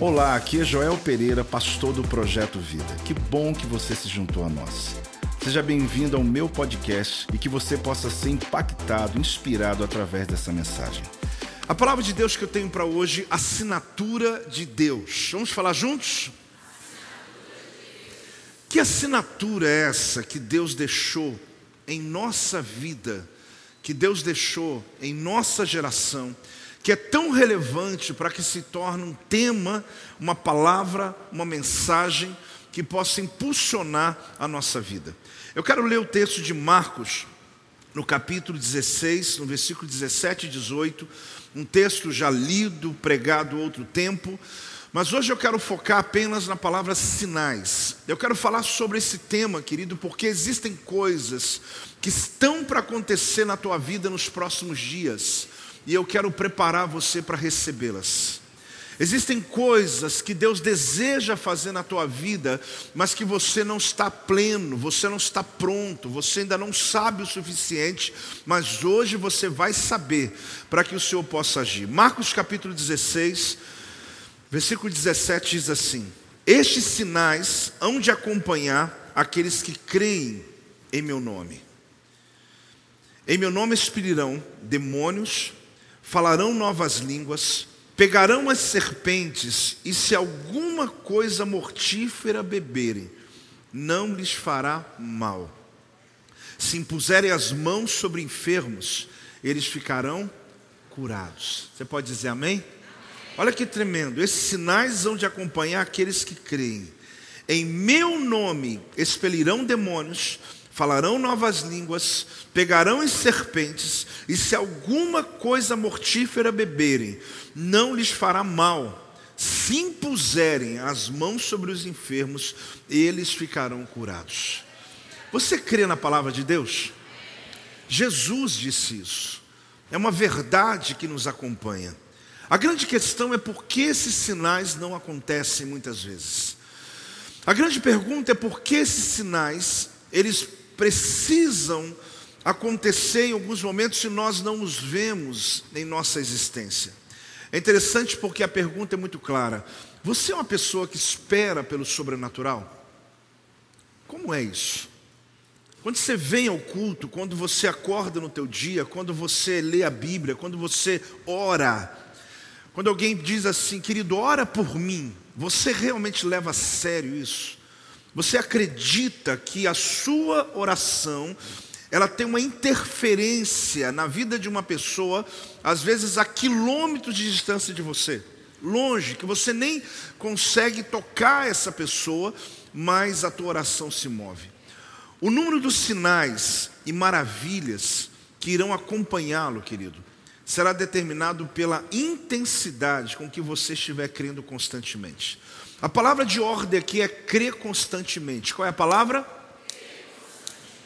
Olá, aqui é Joel Pereira, pastor do Projeto Vida. Que bom que você se juntou a nós. Seja bem-vindo ao meu podcast e que você possa ser impactado, inspirado através dessa mensagem. A palavra de Deus que eu tenho para hoje, assinatura de Deus. Vamos falar juntos? Que assinatura é essa que Deus deixou em nossa vida, que Deus deixou em nossa geração, que é tão relevante para que se torne um tema, uma palavra, uma mensagem que possa impulsionar a nossa vida. Eu quero ler o texto de Marcos, no capítulo 16, no versículo 17 e 18, um texto já lido, pregado outro tempo, mas hoje eu quero focar apenas na palavra sinais. Eu quero falar sobre esse tema, querido, porque existem coisas que estão para acontecer na tua vida nos próximos dias, e eu quero preparar você para recebê-las. Existem coisas que Deus deseja fazer na tua vida, mas que você não está pleno, você não está pronto, você ainda não sabe o suficiente, mas hoje você vai saber para que o Senhor possa agir. Marcos capítulo 16, Versículo 17 diz assim: Estes sinais hão de acompanhar aqueles que creem em meu nome. Em meu nome expelirão demônios, falarão novas línguas, pegarão as serpentes, e se alguma coisa mortífera beberem, não lhes fará mal. Se impuserem as mãos sobre enfermos, eles ficarão curados. Você pode dizer amém? Olha que tremendo. Esses sinais vão de acompanhar aqueles que creem. Em meu nome expelirão demônios, falarão novas línguas, pegarão em serpentes, e se alguma coisa mortífera beberem, não lhes fará mal. Se impuserem as mãos sobre os enfermos, eles ficarão curados. Você crê na palavra de Deus? Jesus disse isso. É uma verdade que nos acompanha. A grande questão é por que esses sinais não acontecem muitas vezes. A grande pergunta é por que esses sinais, eles precisam acontecer em alguns momentos se nós não os vemos em nossa existência. É interessante porque a pergunta é muito clara. Você é uma pessoa que espera pelo sobrenatural? Como é isso? Quando você vem ao culto, quando você acorda no teu dia, quando você lê a Bíblia, quando você ora, quando alguém diz assim, querido, ora por mim, você realmente leva a sério isso? Você acredita que a sua oração ela tem uma interferência na vida de uma pessoa, às vezes a quilômetros de distância de você, longe, que você nem consegue tocar essa pessoa, mas a tua oração se move. O número dos sinais e maravilhas que irão acompanhá-lo, querido, será determinado pela intensidade com que você estiver crendo constantemente. A palavra de ordem aqui é crer constantemente. Qual é a palavra?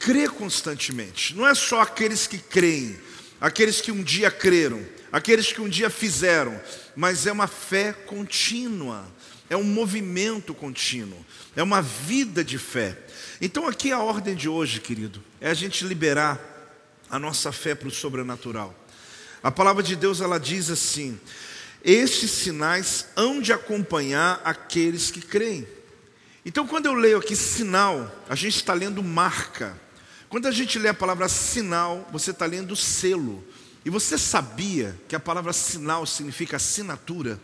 Crer constantemente. Não é só aqueles que creem, aqueles que um dia creram, aqueles que um dia fizeram, mas é uma fé contínua, é um movimento contínuo, é uma vida de fé. Então, aqui a ordem de hoje, querido, é a gente liberar a nossa fé para o sobrenatural. A palavra de Deus ela diz assim: estes sinais hão de acompanhar aqueles que creem. Então, quando eu leio aqui sinal, a gente está lendo marca. Quando a gente lê a palavra sinal, você está lendo selo. E você sabia que a palavra sinal significa assinatura?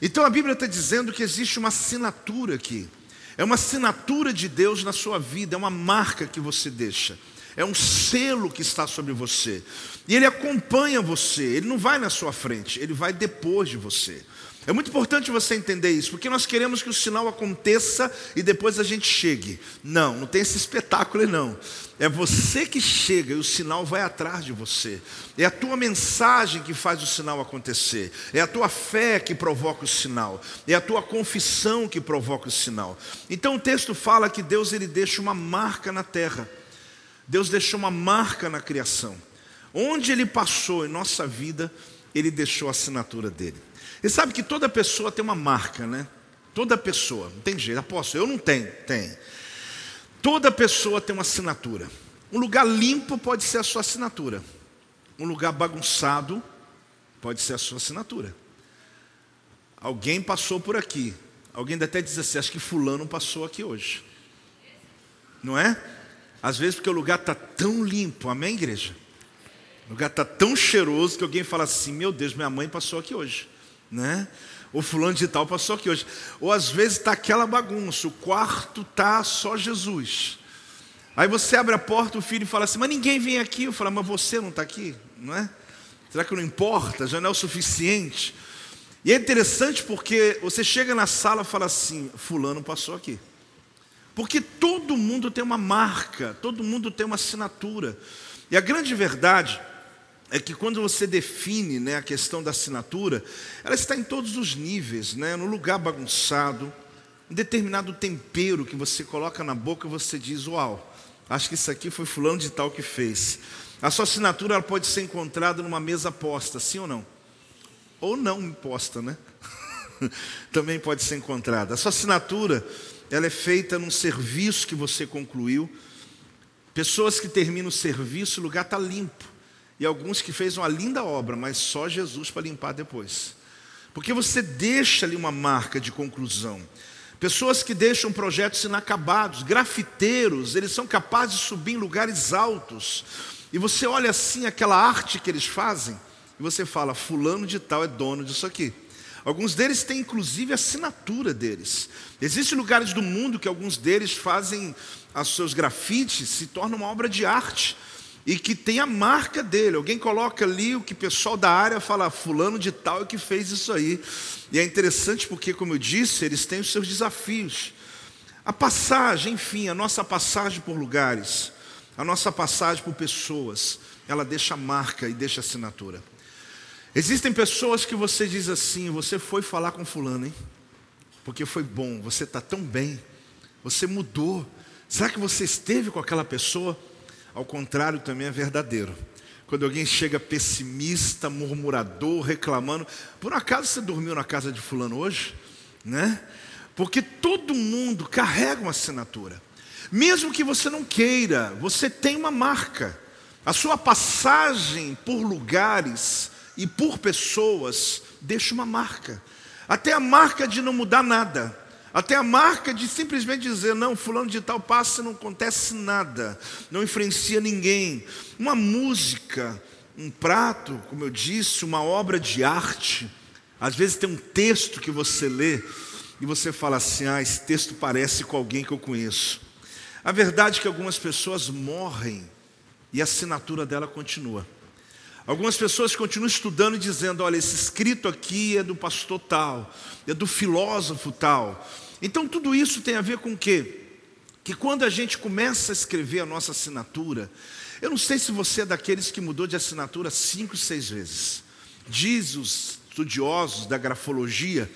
Então a Bíblia está dizendo que existe uma assinatura aqui. É uma assinatura de Deus na sua vida, é uma marca que você deixa é um selo que está sobre você. E ele acompanha você, ele não vai na sua frente, ele vai depois de você. É muito importante você entender isso, porque nós queremos que o sinal aconteça e depois a gente chegue. Não, não tem esse espetáculo aí não. É você que chega e o sinal vai atrás de você. É a tua mensagem que faz o sinal acontecer. É a tua fé que provoca o sinal. É a tua confissão que provoca o sinal. Então o texto fala que Deus ele deixa uma marca na terra. Deus deixou uma marca na criação. Onde Ele passou em nossa vida, Ele deixou a assinatura dele. E sabe que toda pessoa tem uma marca, né? Toda pessoa, não tem jeito. Aposto, eu não tenho, tem. Toda pessoa tem uma assinatura. Um lugar limpo pode ser a sua assinatura. Um lugar bagunçado pode ser a sua assinatura. alguém passou por aqui. Alguém até diz assim: acho que Fulano passou aqui hoje. Não é? Às vezes porque o lugar está tão limpo, amém, igreja? O lugar está tão cheiroso que alguém fala assim: meu Deus, minha mãe passou aqui hoje. Né? Ou fulano de tal passou aqui hoje. Ou às vezes está aquela bagunça, o quarto está só Jesus. Aí você abre a porta, o filho fala assim, mas ninguém vem aqui. Eu falo, mas você não está aqui, não é? Será que não importa? Já não é o suficiente? E é interessante porque você chega na sala e fala assim, fulano passou aqui. Porque todo mundo tem uma marca, todo mundo tem uma assinatura. E a grande verdade é que quando você define né, a questão da assinatura, ela está em todos os níveis, né, no lugar bagunçado, um determinado tempero que você coloca na boca, você diz, uau, acho que isso aqui foi fulano de tal que fez. A sua assinatura ela pode ser encontrada numa mesa posta, sim ou não? Ou não posta, né? Também pode ser encontrada. A sua assinatura ela é feita num serviço que você concluiu. Pessoas que terminam o serviço, o lugar está limpo e alguns que fez uma linda obra, mas só Jesus para limpar depois. Porque você deixa ali uma marca de conclusão. Pessoas que deixam projetos inacabados, grafiteiros, eles são capazes de subir em lugares altos. E você olha assim aquela arte que eles fazem, e você fala: Fulano de Tal é dono disso aqui. Alguns deles têm inclusive assinatura deles. Existem lugares do mundo que alguns deles fazem os seus grafites, se torna uma obra de arte e que tem a marca dele. Alguém coloca ali o que o pessoal da área fala, fulano de tal é que fez isso aí. E é interessante porque, como eu disse, eles têm os seus desafios. A passagem, enfim, a nossa passagem por lugares, a nossa passagem por pessoas, ela deixa marca e deixa assinatura. Existem pessoas que você diz assim, você foi falar com fulano, hein? Porque foi bom, você está tão bem, você mudou. Será que você esteve com aquela pessoa? Ao contrário, também é verdadeiro. Quando alguém chega pessimista, murmurador, reclamando, por acaso você dormiu na casa de fulano hoje? Né? Porque todo mundo carrega uma assinatura. Mesmo que você não queira, você tem uma marca. A sua passagem por lugares e por pessoas deixa uma marca. Até a marca de não mudar nada. Até a marca de simplesmente dizer, não, fulano de tal passa, não acontece nada, não influencia ninguém. Uma música, um prato, como eu disse, uma obra de arte. Às vezes tem um texto que você lê e você fala assim: ah, esse texto parece com alguém que eu conheço. A verdade é que algumas pessoas morrem e a assinatura dela continua. Algumas pessoas continuam estudando e dizendo: olha, esse escrito aqui é do pastor tal, é do filósofo tal. Então tudo isso tem a ver com o quê? Que quando a gente começa a escrever a nossa assinatura, eu não sei se você é daqueles que mudou de assinatura cinco, seis vezes. Diz os estudiosos da grafologia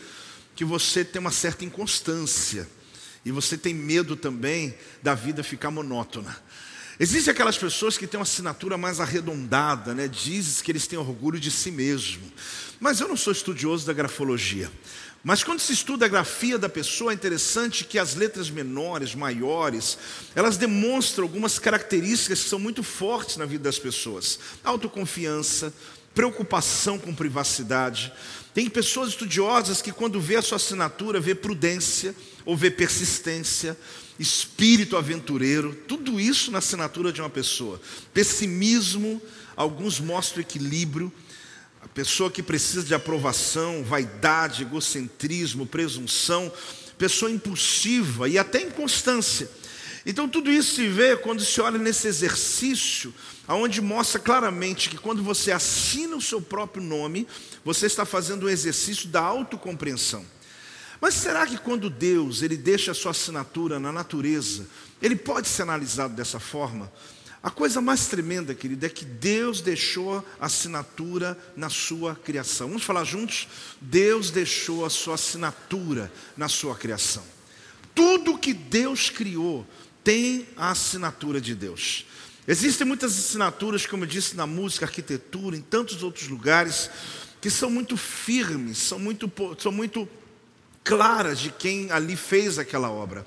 que você tem uma certa inconstância e você tem medo também da vida ficar monótona. Existem aquelas pessoas que têm uma assinatura mais arredondada, né? Dizes que eles têm orgulho de si mesmo. Mas eu não sou estudioso da grafologia. Mas quando se estuda a grafia da pessoa, é interessante que as letras menores, maiores, elas demonstram algumas características que são muito fortes na vida das pessoas: autoconfiança, preocupação com privacidade. Tem pessoas estudiosas que, quando vê a sua assinatura, vê prudência ou vê persistência, espírito aventureiro, tudo isso na assinatura de uma pessoa. Pessimismo, alguns mostram equilíbrio a pessoa que precisa de aprovação, vaidade, egocentrismo, presunção, pessoa impulsiva e até inconstância. Então tudo isso se vê quando se olha nesse exercício, aonde mostra claramente que quando você assina o seu próprio nome, você está fazendo um exercício da autocompreensão. Mas será que quando Deus ele deixa a sua assinatura na natureza, ele pode ser analisado dessa forma? A coisa mais tremenda, querida, é que Deus deixou a assinatura na sua criação. Vamos falar juntos? Deus deixou a sua assinatura na sua criação. Tudo que Deus criou tem a assinatura de Deus. Existem muitas assinaturas, como eu disse, na música, arquitetura, em tantos outros lugares, que são muito firmes, são muito, são muito claras de quem ali fez aquela obra.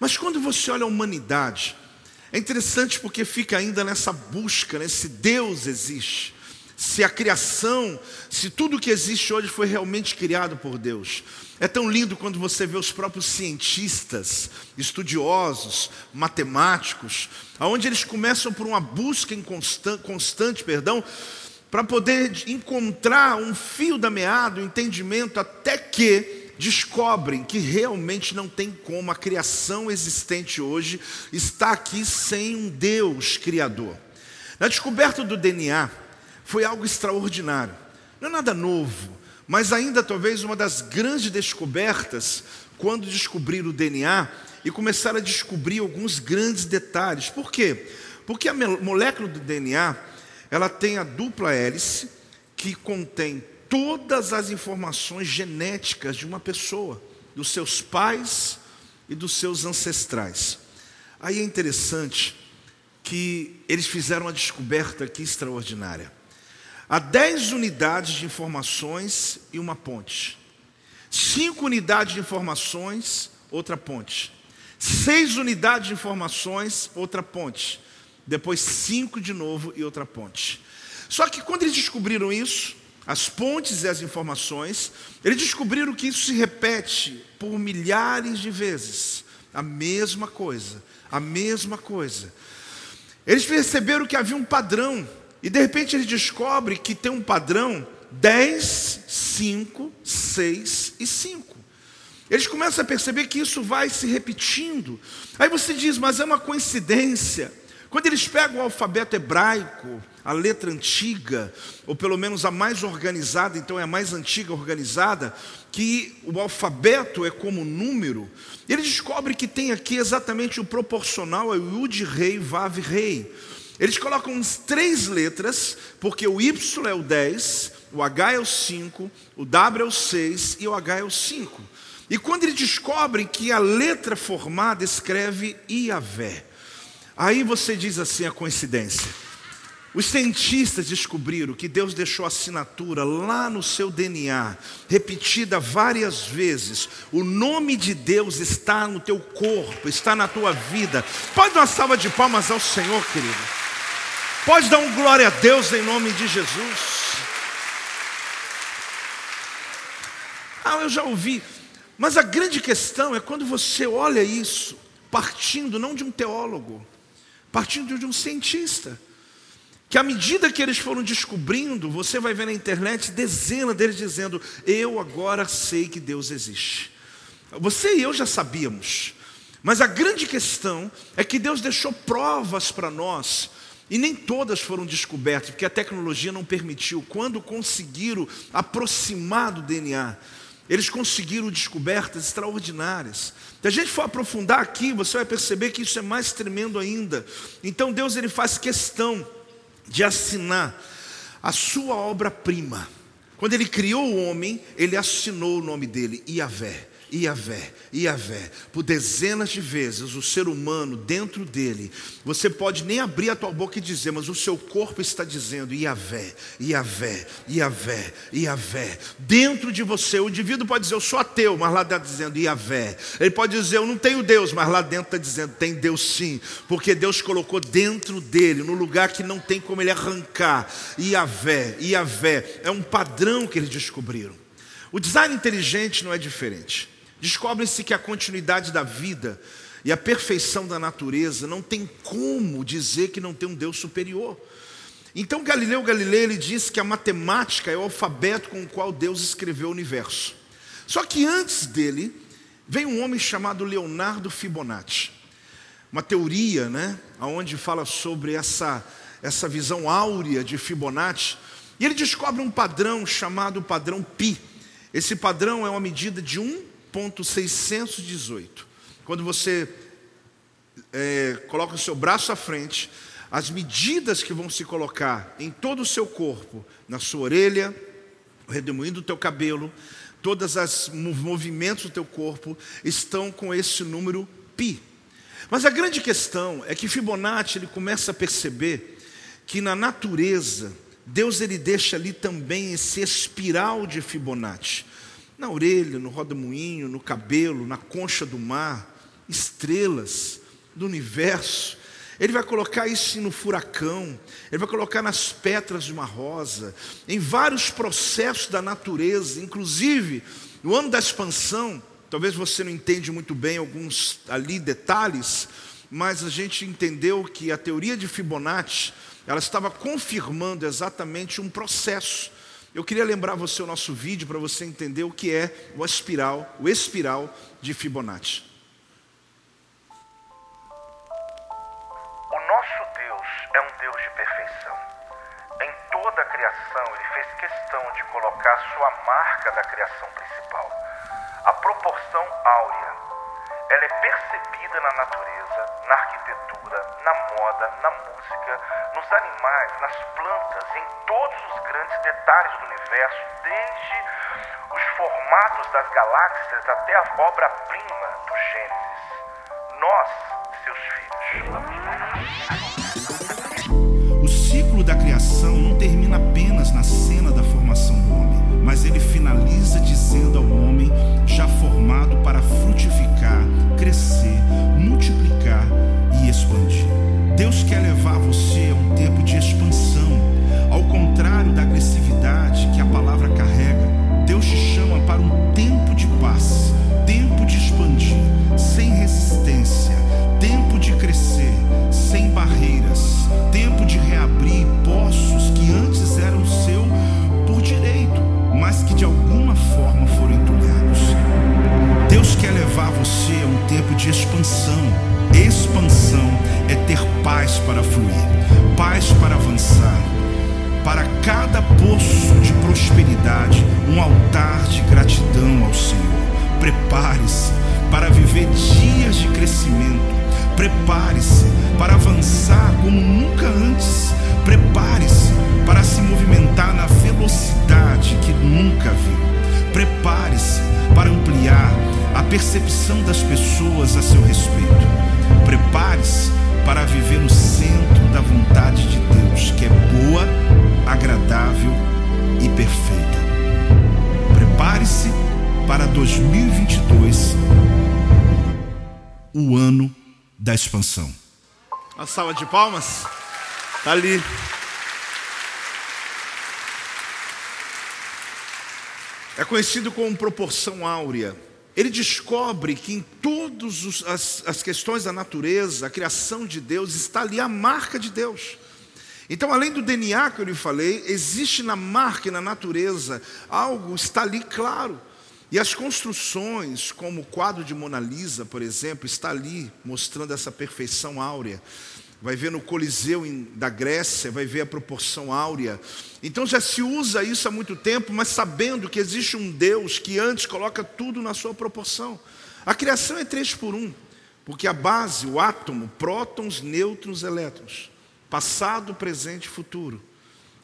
Mas quando você olha a humanidade, é interessante porque fica ainda nessa busca, nesse Deus existe. se a criação, se tudo que existe hoje foi realmente criado por Deus. É tão lindo quando você vê os próprios cientistas, estudiosos, matemáticos, aonde eles começam por uma busca constante, constante perdão, para poder encontrar um fio da meada, um entendimento, até que descobrem que realmente não tem como a criação existente hoje estar aqui sem um Deus criador. Na descoberta do DNA, foi algo extraordinário. Não é nada novo, mas ainda talvez uma das grandes descobertas quando descobriram o DNA e começaram a descobrir alguns grandes detalhes. Por quê? Porque a molécula do DNA, ela tem a dupla hélice que contém todas as informações genéticas de uma pessoa, dos seus pais e dos seus ancestrais. Aí é interessante que eles fizeram uma descoberta aqui extraordinária. Há 10 unidades de informações e uma ponte. Cinco unidades de informações, outra ponte. Seis unidades de informações, outra ponte. Depois cinco de novo e outra ponte. Só que quando eles descobriram isso, as pontes e as informações, eles descobriram que isso se repete por milhares de vezes. A mesma coisa, a mesma coisa. Eles perceberam que havia um padrão e de repente ele descobre que tem um padrão 10, 5, 6 e 5. Eles começam a perceber que isso vai se repetindo. Aí você diz, mas é uma coincidência. Quando eles pegam o alfabeto hebraico, a letra antiga, ou pelo menos a mais organizada, então é a mais antiga organizada, que o alfabeto é como número, eles descobrem que tem aqui exatamente o proporcional, é o Yud Rei, Vav Rei. Eles colocam uns três letras, porque o Y é o 10, o H é o 5, o W é o 6 e o H é o 5. E quando eles descobrem que a letra formada escreve Iavé, aí você diz assim a coincidência. Os cientistas descobriram que Deus deixou assinatura lá no seu DNA, repetida várias vezes. O nome de Deus está no teu corpo, está na tua vida. Pode dar uma salva de palmas ao Senhor, querido. Pode dar um glória a Deus em nome de Jesus. Ah, eu já ouvi. Mas a grande questão é quando você olha isso, partindo não de um teólogo, partindo de um cientista, que à medida que eles foram descobrindo, você vai ver na internet dezenas deles dizendo: Eu agora sei que Deus existe. Você e eu já sabíamos, mas a grande questão é que Deus deixou provas para nós e nem todas foram descobertas, porque a tecnologia não permitiu. Quando conseguiram aproximar do DNA, eles conseguiram descobertas extraordinárias. Se a gente for aprofundar aqui, você vai perceber que isso é mais tremendo ainda. Então Deus ele faz questão de assinar a sua obra-prima. Quando ele criou o homem, ele assinou o nome dele, Iavé. Iavé, Iavé, por dezenas de vezes o ser humano dentro dele, você pode nem abrir a tua boca e dizer, mas o seu corpo está dizendo Iavé, Iavé, Iavé, Iavé. Dentro de você, o indivíduo pode dizer, eu sou ateu, mas lá está dizendo Iavé. Ele pode dizer, eu não tenho Deus, mas lá dentro está dizendo, tem Deus sim, porque Deus colocou dentro dele, no lugar que não tem como ele arrancar. Iavé, Iavé, é um padrão que eles descobriram. O design inteligente não é diferente. Descobre-se que a continuidade da vida e a perfeição da natureza não tem como dizer que não tem um Deus superior. Então Galileu Galilei ele diz que a matemática é o alfabeto com o qual Deus escreveu o universo. Só que antes dele veio um homem chamado Leonardo Fibonacci. Uma teoria, né, onde fala sobre essa essa visão áurea de Fibonacci, e ele descobre um padrão chamado padrão pi. Esse padrão é uma medida de um 618. Quando você é, coloca o seu braço à frente, as medidas que vão se colocar em todo o seu corpo, na sua orelha, o redemoinho do teu cabelo, todos os movimentos do teu corpo estão com esse número pi. Mas a grande questão é que Fibonacci ele começa a perceber que na natureza Deus ele deixa ali também esse espiral de Fibonacci na orelha, no roda-moinho, no cabelo, na concha do mar, estrelas do universo. Ele vai colocar isso no furacão, ele vai colocar nas pétalas de uma rosa, em vários processos da natureza, inclusive no ano da expansão. Talvez você não entende muito bem alguns ali detalhes, mas a gente entendeu que a teoria de Fibonacci, ela estava confirmando exatamente um processo. Eu queria lembrar você o nosso vídeo para você entender o que é o espiral, o espiral de Fibonacci. colocar sua marca da criação principal. A proporção áurea, ela é percebida na natureza, na arquitetura, na moda, na música, nos animais, nas plantas, em todos os grandes detalhes do universo, desde os formatos das galáxias até a obra-prima do Gênesis. Nós, seus filhos. De expansão. Expansão é ter paz para fluir, paz para avançar. Para cada poço de prosperidade, um altar de gratidão ao Senhor. Prepare-se para viver dias de crescimento. Prepare-se para avançar como nunca antes. Prepare-se para se movimentar na velocidade que nunca viu. Prepare-se para ampliar a percepção das pessoas a seu respeito. Prepare-se para viver no centro da vontade de Deus, que é boa, agradável e perfeita. Prepare-se para 2022, o ano da expansão. Uma salva de palmas. Está ali. É conhecido como proporção áurea. Ele descobre que em todas as, questões da natureza, a criação de Deus, está ali a marca de Deus. Então, além do DNA que eu lhe falei, existe na marca e na natureza algo está ali claro. E as construções, como o quadro de Mona Lisa, por exemplo, está ali mostrando essa perfeição áurea. Vai ver no Coliseu da Grécia, vai ver a proporção áurea. Então já se usa isso há muito tempo, mas sabendo que existe um Deus que antes coloca tudo na sua proporção. A criação é três por um, porque a base, o átomo, prótons, nêutrons, elétrons, passado, presente e futuro,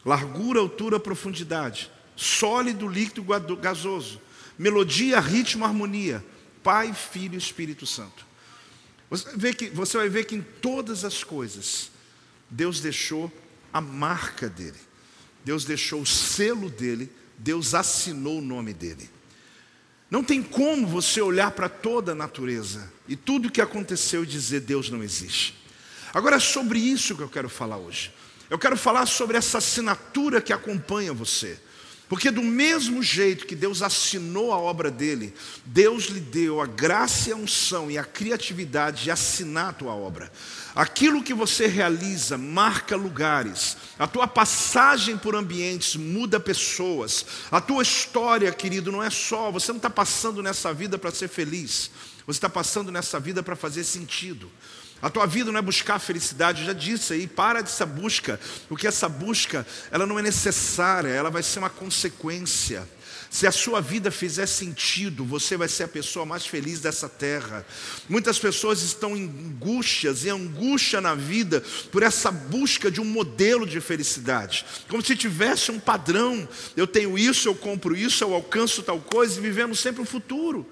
largura, altura, profundidade, sólido, líquido, gasoso melodia, ritmo, harmonia. Pai, Filho e Espírito Santo. Você, vê que, você vai ver que em todas as coisas, Deus deixou a marca dele, Deus deixou o selo dele, Deus assinou o nome dele. Não tem como você olhar para toda a natureza e tudo o que aconteceu e dizer Deus não existe. Agora é sobre isso que eu quero falar hoje. Eu quero falar sobre essa assinatura que acompanha você. Porque, do mesmo jeito que Deus assinou a obra dele, Deus lhe deu a graça e a unção e a criatividade de assinar a tua obra. Aquilo que você realiza marca lugares, a tua passagem por ambientes muda pessoas, a tua história, querido, não é só, você não está passando nessa vida para ser feliz, você está passando nessa vida para fazer sentido. A tua vida não é buscar felicidade, eu já disse aí, para dessa busca, porque essa busca, ela não é necessária, ela vai ser uma consequência. Se a sua vida fizer sentido, você vai ser a pessoa mais feliz dessa terra. Muitas pessoas estão em angústias, em angústia na vida, por essa busca de um modelo de felicidade, como se tivesse um padrão. Eu tenho isso, eu compro isso, eu alcanço tal coisa, e vivemos sempre o futuro.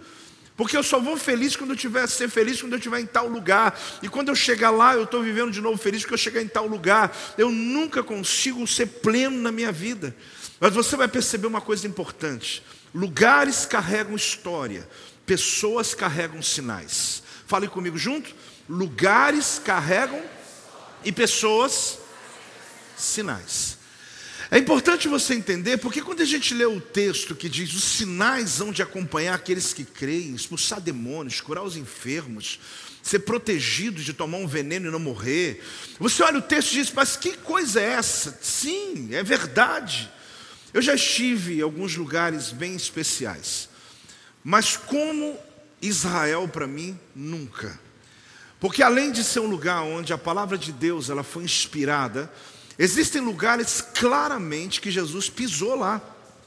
Porque eu só vou feliz quando eu tiver ser feliz quando eu estiver em tal lugar. E quando eu chegar lá, eu estou vivendo de novo feliz porque eu chegar em tal lugar. Eu nunca consigo ser pleno na minha vida. Mas você vai perceber uma coisa importante: lugares carregam história, pessoas carregam sinais. Fale comigo junto. Lugares carregam E pessoas, sinais. É importante você entender, porque quando a gente lê o texto que diz os sinais hão de acompanhar aqueles que creem, expulsar demônios, curar os enfermos, ser protegido de tomar um veneno e não morrer. Você olha o texto e diz, mas que coisa é essa? Sim, é verdade. Eu já estive em alguns lugares bem especiais, mas como Israel para mim, nunca. Porque além de ser um lugar onde a palavra de Deus ela foi inspirada, existem lugares claramente que Jesus pisou lá.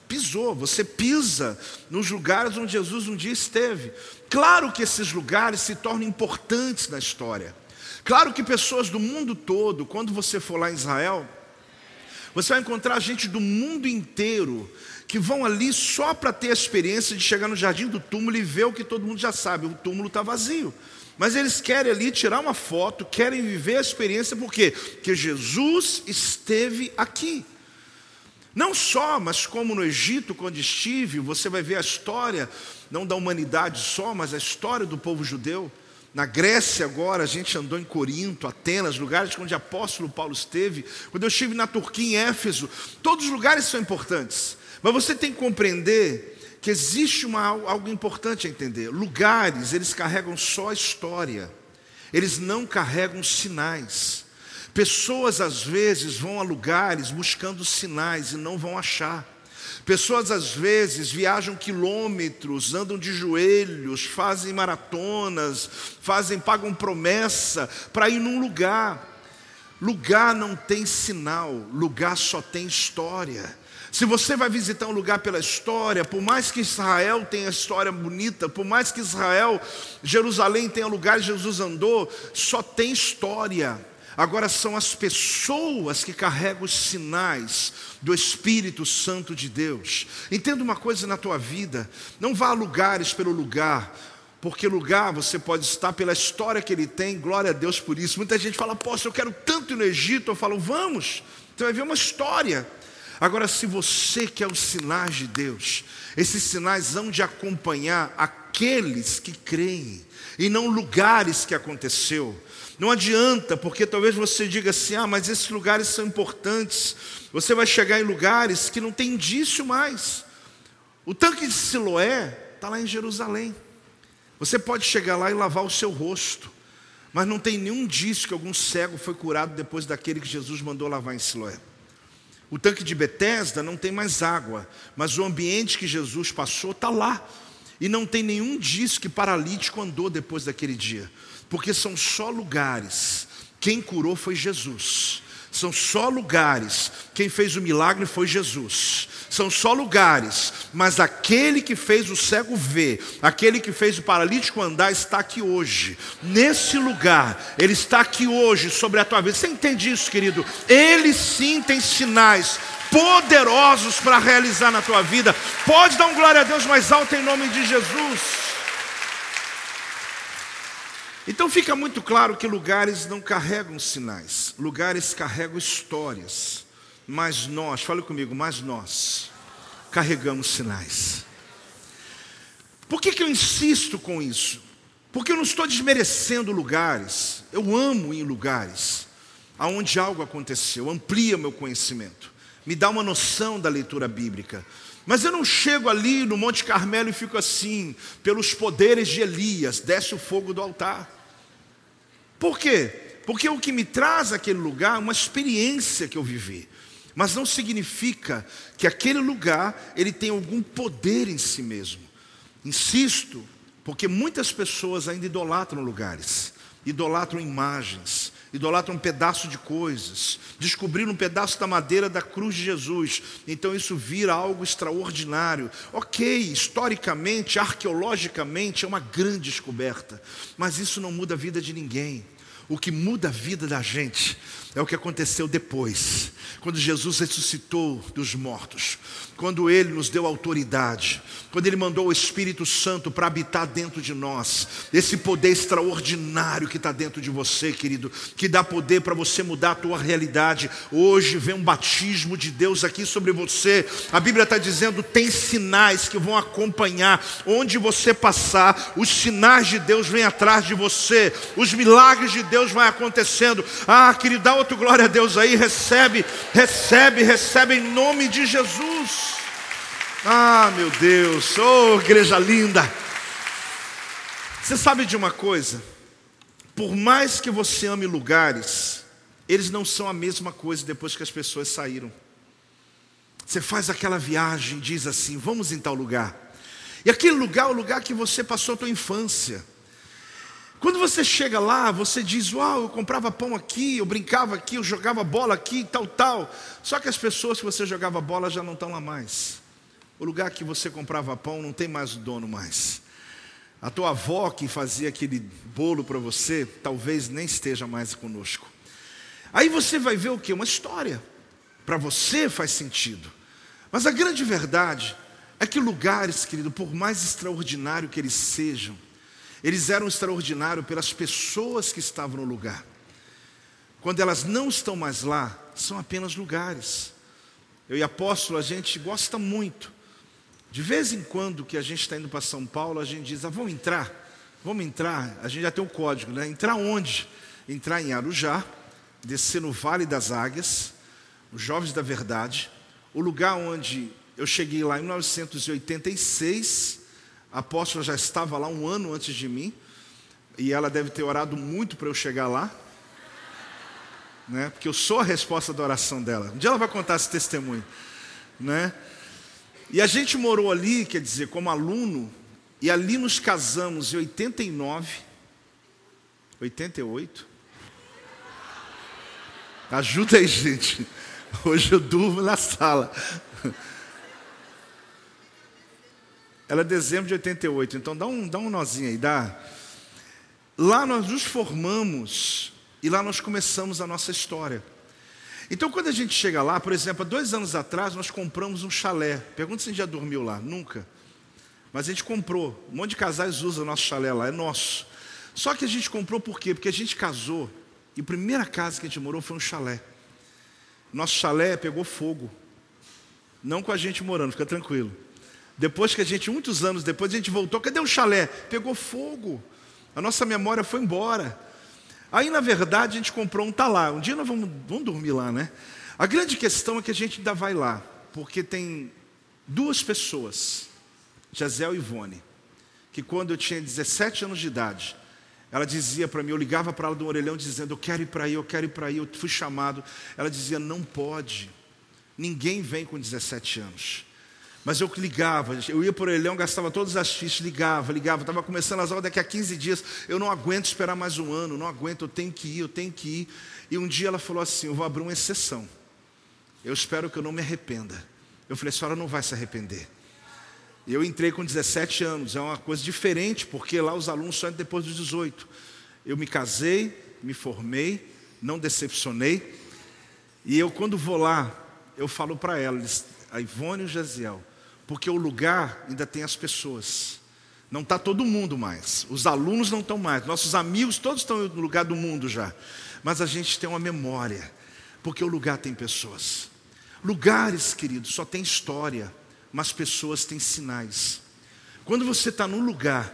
Pisou, você pisa nos lugares onde Jesus um dia esteve. Claro que esses lugares se tornam importantes na história. Claro que pessoas do mundo todo, quando você for lá em Israel, você vai encontrar gente do mundo inteiro que vão ali só para ter a experiência de chegar no jardim do túmulo e ver o que todo mundo já sabe: o túmulo está vazio. Mas eles querem ali tirar uma foto, querem viver a experiência, por quê? Porque Jesus esteve aqui. Não só, mas como no Egito, quando estive, você vai ver a história, não da humanidade só, mas a história do povo judeu. Na Grécia, agora, a gente andou em Corinto, Atenas, lugares onde o apóstolo Paulo esteve. Quando eu estive na Turquia, em Éfeso, todos os lugares são importantes. Mas você tem que compreender que existe uma, algo importante a entender. Lugares, eles carregam só história, eles não carregam sinais. Pessoas, às vezes, vão a lugares buscando sinais e não vão achar. Pessoas às vezes viajam quilômetros, andam de joelhos, fazem maratonas, fazem, pagam promessa para ir num lugar. Lugar não tem sinal, lugar só tem história. Se você vai visitar um lugar pela história, por mais que Israel tenha história bonita, por mais que Israel, Jerusalém tenha lugar que Jesus andou, só tem história. Agora são as pessoas que carregam os sinais do Espírito Santo de Deus. Entenda uma coisa na tua vida: não vá a lugares pelo lugar, porque lugar você pode estar pela história que ele tem, glória a Deus por isso. Muita gente fala, poxa, eu quero tanto ir no Egito. Eu falo, vamos, você vai ver uma história. Agora, se você quer os sinais de Deus, esses sinais hão de acompanhar aqueles que creem, e não lugares que aconteceu. Não adianta, porque talvez você diga assim: ah, mas esses lugares são importantes. Você vai chegar em lugares que não tem indício mais. O tanque de Siloé está lá em Jerusalém. Você pode chegar lá e lavar o seu rosto, mas não tem nenhum indício que algum cego foi curado depois daquele que Jesus mandou lavar em Siloé. O tanque de Betesda não tem mais água, mas o ambiente que Jesus passou está lá. E não tem nenhum indício que paralítico andou depois daquele dia porque são só lugares. Quem curou foi Jesus. São só lugares. Quem fez o milagre foi Jesus. São só lugares, mas aquele que fez o cego ver, aquele que fez o paralítico andar, está aqui hoje. Nesse lugar, ele está aqui hoje sobre a tua vida. Você entende isso, querido? Ele sim tem sinais poderosos para realizar na tua vida. Pode dar um glória a Deus mais alto em nome de Jesus. Então fica muito claro que lugares não carregam sinais, lugares carregam histórias. Mas nós, fale comigo, mas nós carregamos sinais. Por que, que eu insisto com isso? Porque eu não estou desmerecendo lugares, eu amo em lugares aonde algo aconteceu, amplia meu conhecimento, me dá uma noção da leitura bíblica. Mas eu não chego ali no Monte Carmelo e fico assim, pelos poderes de Elias, desce o fogo do altar. Por quê? Porque o que me traz aquele lugar é uma experiência que eu vivi. Mas não significa que aquele lugar ele tem algum poder em si mesmo. Insisto, porque muitas pessoas ainda idolatram lugares, idolatram imagens, idolatram um pedaço de coisas, descobriram um pedaço da madeira da cruz de Jesus, então isso vira algo extraordinário. Ok, historicamente, arqueologicamente, é uma grande descoberta, mas isso não muda a vida de ninguém. O que muda a vida da gente é o que aconteceu depois, quando Jesus ressuscitou dos mortos, quando Ele nos deu autoridade, quando Ele mandou o Espírito Santo para habitar dentro de nós, esse poder extraordinário que está dentro de você, querido, que dá poder para você mudar a tua realidade. Hoje vem um batismo de Deus aqui sobre você. A Bíblia está dizendo: tem sinais que vão acompanhar onde você passar, os sinais de Deus vêm atrás de você, os milagres de Deus vai acontecendo. Ah, querido, dá outro glória a Deus aí, recebe, recebe, recebe em nome de Jesus. Ah, meu Deus, oh, igreja linda. Você sabe de uma coisa? Por mais que você ame lugares, eles não são a mesma coisa depois que as pessoas saíram. Você faz aquela viagem, diz assim: vamos em tal lugar. E aquele lugar é o lugar que você passou a tua infância. Quando você chega lá, você diz: Uau, eu comprava pão aqui, eu brincava aqui, eu jogava bola aqui, tal, tal. Só que as pessoas que você jogava bola já não estão lá mais. O lugar que você comprava pão não tem mais o dono mais. A tua avó que fazia aquele bolo para você, talvez nem esteja mais conosco. Aí você vai ver o que? Uma história. Para você faz sentido. Mas a grande verdade é que lugares, querido, por mais extraordinário que eles sejam, eles eram extraordinários pelas pessoas que estavam no lugar. Quando elas não estão mais lá, são apenas lugares. Eu e apóstolo, a gente gosta muito. De vez em quando que a gente está indo para São Paulo, a gente diz, ah, vamos entrar, vamos entrar, a gente já tem um código, né? Entrar onde? Entrar em Arujá, descer no Vale das Águias, os Jovens da Verdade, o lugar onde eu cheguei lá em 1986, a apóstola já estava lá um ano antes de mim, e ela deve ter orado muito para eu chegar lá, né? porque eu sou a resposta da oração dela. Um dia ela vai contar esse testemunho. Né? E a gente morou ali, quer dizer, como aluno, e ali nos casamos em 89, 88. Ajuda aí, gente. Hoje eu durmo na sala. Ela é dezembro de 88, então dá um, dá um nozinho aí, dá. Lá nós nos formamos e lá nós começamos a nossa história. Então, quando a gente chega lá, por exemplo, há dois anos atrás, nós compramos um chalé. Pergunta se a gente já dormiu lá. Nunca. Mas a gente comprou. Um monte de casais usa o nosso chalé lá, é nosso. Só que a gente comprou por quê? Porque a gente casou e a primeira casa que a gente morou foi um chalé. Nosso chalé pegou fogo. Não com a gente morando, fica tranquilo. Depois que a gente, muitos anos depois, a gente voltou, cadê o chalé? Pegou fogo. A nossa memória foi embora. Aí, na verdade, a gente comprou um talá. Um dia nós vamos, vamos dormir lá, né? A grande questão é que a gente ainda vai lá, porque tem duas pessoas, Jazel e Ivone, que quando eu tinha 17 anos de idade, ela dizia para mim, eu ligava para ela do orelhão dizendo, eu quero ir para aí, eu quero ir para aí, eu fui chamado. Ela dizia, não pode, ninguém vem com 17 anos. Mas eu ligava, eu ia por Orelhão, gastava todas as fichas, ligava, ligava, estava começando as aulas daqui a 15 dias, eu não aguento esperar mais um ano, não aguento, eu tenho que ir, eu tenho que ir. E um dia ela falou assim: eu vou abrir uma exceção. Eu espero que eu não me arrependa. Eu falei, a senhora não vai se arrepender. Eu entrei com 17 anos, é uma coisa diferente, porque lá os alunos só entram depois dos 18. Eu me casei, me formei, não decepcionei. E eu, quando vou lá, eu falo para elas, a Ivone e o Jaziel, porque o lugar ainda tem as pessoas. Não está todo mundo mais. Os alunos não estão mais. Nossos amigos todos estão no lugar do mundo já. Mas a gente tem uma memória, porque o lugar tem pessoas. Lugares, queridos, só tem história, mas pessoas têm sinais. Quando você está num lugar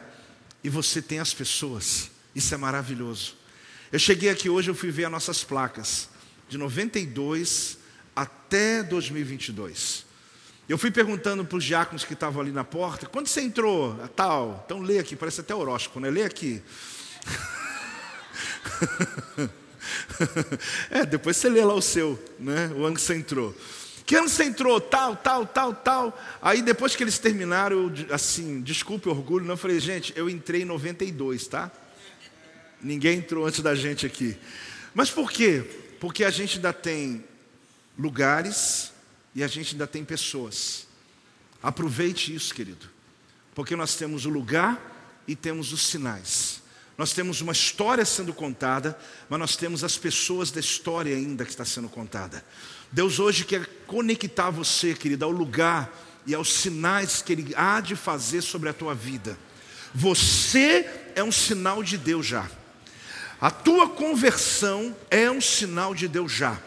e você tem as pessoas, isso é maravilhoso. Eu cheguei aqui hoje, eu fui ver as nossas placas, de 92 até 2022. Eu fui perguntando para os diáconos que estavam ali na porta, quando você entrou? A tal. Então lê aqui, parece até horóscopo, né? Lê aqui. é, depois você lê lá o seu, né? O ano que você entrou. Que ano você entrou? Tal, tal, tal, tal. Aí depois que eles terminaram, eu, assim, desculpe o orgulho, não eu falei, gente, eu entrei em 92, tá? Ninguém entrou antes da gente aqui. Mas por quê? Porque a gente ainda tem lugares e a gente ainda tem pessoas. Aproveite isso, querido, porque nós temos o lugar e temos os sinais. Nós temos uma história sendo contada, mas nós temos as pessoas da história ainda que está sendo contada. Deus hoje quer conectar você, querido, ao lugar e aos sinais que Ele há de fazer sobre a tua vida. Você é um sinal de Deus já. A tua conversão é um sinal de Deus já.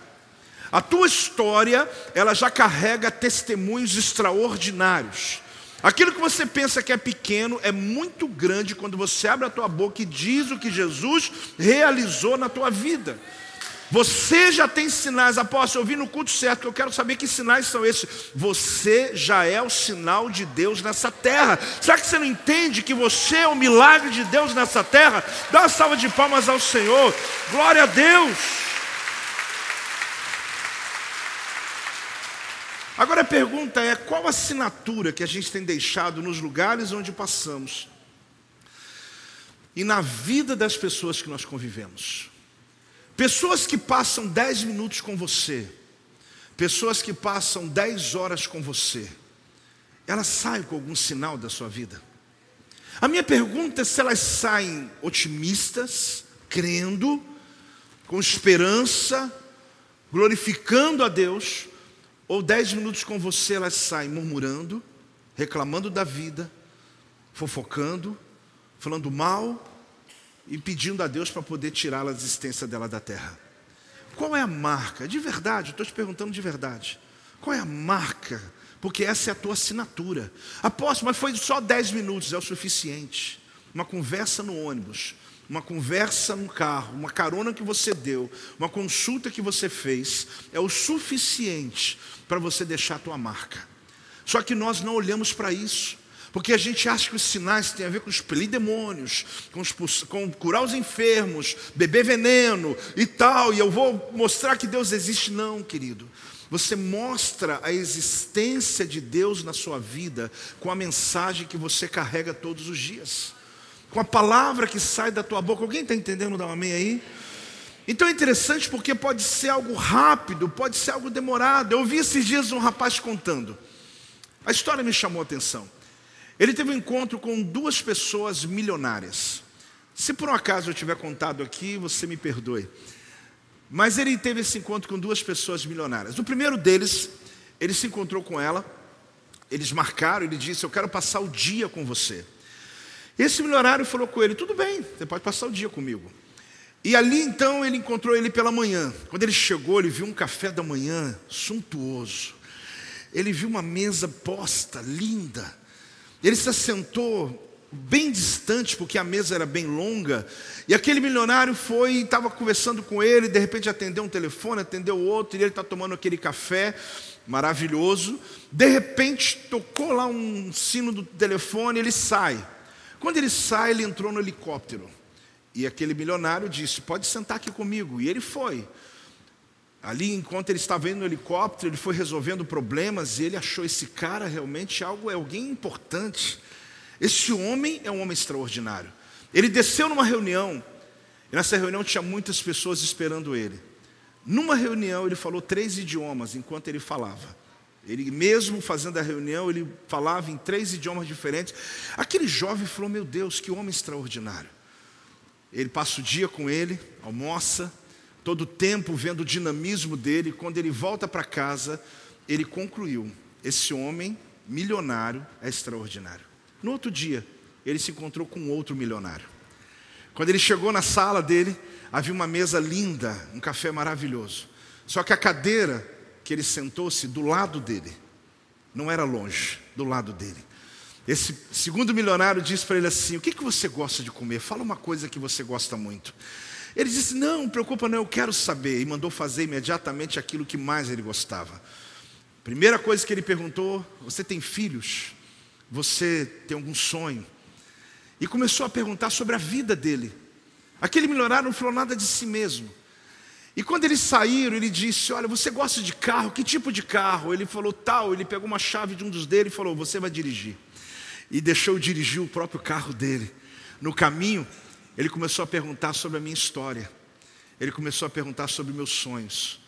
A tua história, ela já carrega testemunhos extraordinários. Aquilo que você pensa que é pequeno é muito grande quando você abre a tua boca e diz o que Jesus realizou na tua vida. Você já tem sinais, apóstolo, eu vi no culto certo, eu quero saber que sinais são esses. Você já é o sinal de Deus nessa terra. Será que você não entende que você é o milagre de Deus nessa terra? Dá uma salva de palmas ao Senhor. Glória a Deus. Agora a pergunta é: qual assinatura que a gente tem deixado nos lugares onde passamos e na vida das pessoas que nós convivemos? Pessoas que passam dez minutos com você, pessoas que passam dez horas com você, elas saem com algum sinal da sua vida? A minha pergunta é se elas saem otimistas, crendo, com esperança, glorificando a Deus, ou dez minutos com você elas saem murmurando, reclamando da vida, fofocando, falando mal, e pedindo a Deus para poder tirá-la da existência dela da terra. Qual é a marca? De verdade, estou te perguntando de verdade. Qual é a marca? Porque essa é a tua assinatura. Aposto, mas foi só 10 minutos, é o suficiente. Uma conversa no ônibus, uma conversa no carro, uma carona que você deu, uma consulta que você fez, é o suficiente para você deixar a tua marca. Só que nós não olhamos para isso. Porque a gente acha que os sinais têm a ver com expelir demônios, com, com curar os enfermos, beber veneno e tal, e eu vou mostrar que Deus existe. Não, querido. Você mostra a existência de Deus na sua vida com a mensagem que você carrega todos os dias, com a palavra que sai da tua boca. Alguém está entendendo? Dá um amém aí? Então é interessante porque pode ser algo rápido, pode ser algo demorado. Eu ouvi esses dias um rapaz contando. A história me chamou a atenção. Ele teve um encontro com duas pessoas milionárias. Se por um acaso eu tiver contado aqui, você me perdoe. Mas ele teve esse encontro com duas pessoas milionárias. O primeiro deles, ele se encontrou com ela, eles marcaram, ele disse: Eu quero passar o dia com você. Esse milionário falou com ele: Tudo bem, você pode passar o dia comigo. E ali então ele encontrou ele pela manhã. Quando ele chegou, ele viu um café da manhã suntuoso. Ele viu uma mesa posta, linda. Ele se assentou bem distante, porque a mesa era bem longa, e aquele milionário foi e estava conversando com ele, de repente atendeu um telefone, atendeu outro, e ele está tomando aquele café maravilhoso. De repente tocou lá um sino do telefone, ele sai. Quando ele sai, ele entrou no helicóptero. E aquele milionário disse: Pode sentar aqui comigo. E ele foi. Ali, enquanto ele estava indo no helicóptero, ele foi resolvendo problemas e ele achou esse cara realmente algo, é alguém importante. Esse homem é um homem extraordinário. Ele desceu numa reunião, e nessa reunião tinha muitas pessoas esperando ele. Numa reunião, ele falou três idiomas enquanto ele falava. Ele mesmo fazendo a reunião, ele falava em três idiomas diferentes. Aquele jovem falou: Meu Deus, que homem extraordinário. Ele passa o dia com ele, almoça, todo o tempo vendo o dinamismo dele, quando ele volta para casa, ele concluiu: esse homem milionário é extraordinário. No outro dia, ele se encontrou com outro milionário. Quando ele chegou na sala dele, havia uma mesa linda, um café maravilhoso. Só que a cadeira que ele sentou-se do lado dele, não era longe, do lado dele. Esse segundo milionário disse para ele assim: O que, que você gosta de comer? Fala uma coisa que você gosta muito. Ele disse: Não, preocupa, não, eu quero saber. E mandou fazer imediatamente aquilo que mais ele gostava. Primeira coisa que ele perguntou: Você tem filhos? Você tem algum sonho? E começou a perguntar sobre a vida dele. Aquele milionário não falou nada de si mesmo. E quando eles saíram, ele disse: Olha, você gosta de carro? Que tipo de carro? Ele falou: Tal. Ele pegou uma chave de um dos dele e falou: Você vai dirigir. E deixou dirigir o próprio carro dele. No caminho, ele começou a perguntar sobre a minha história. Ele começou a perguntar sobre meus sonhos.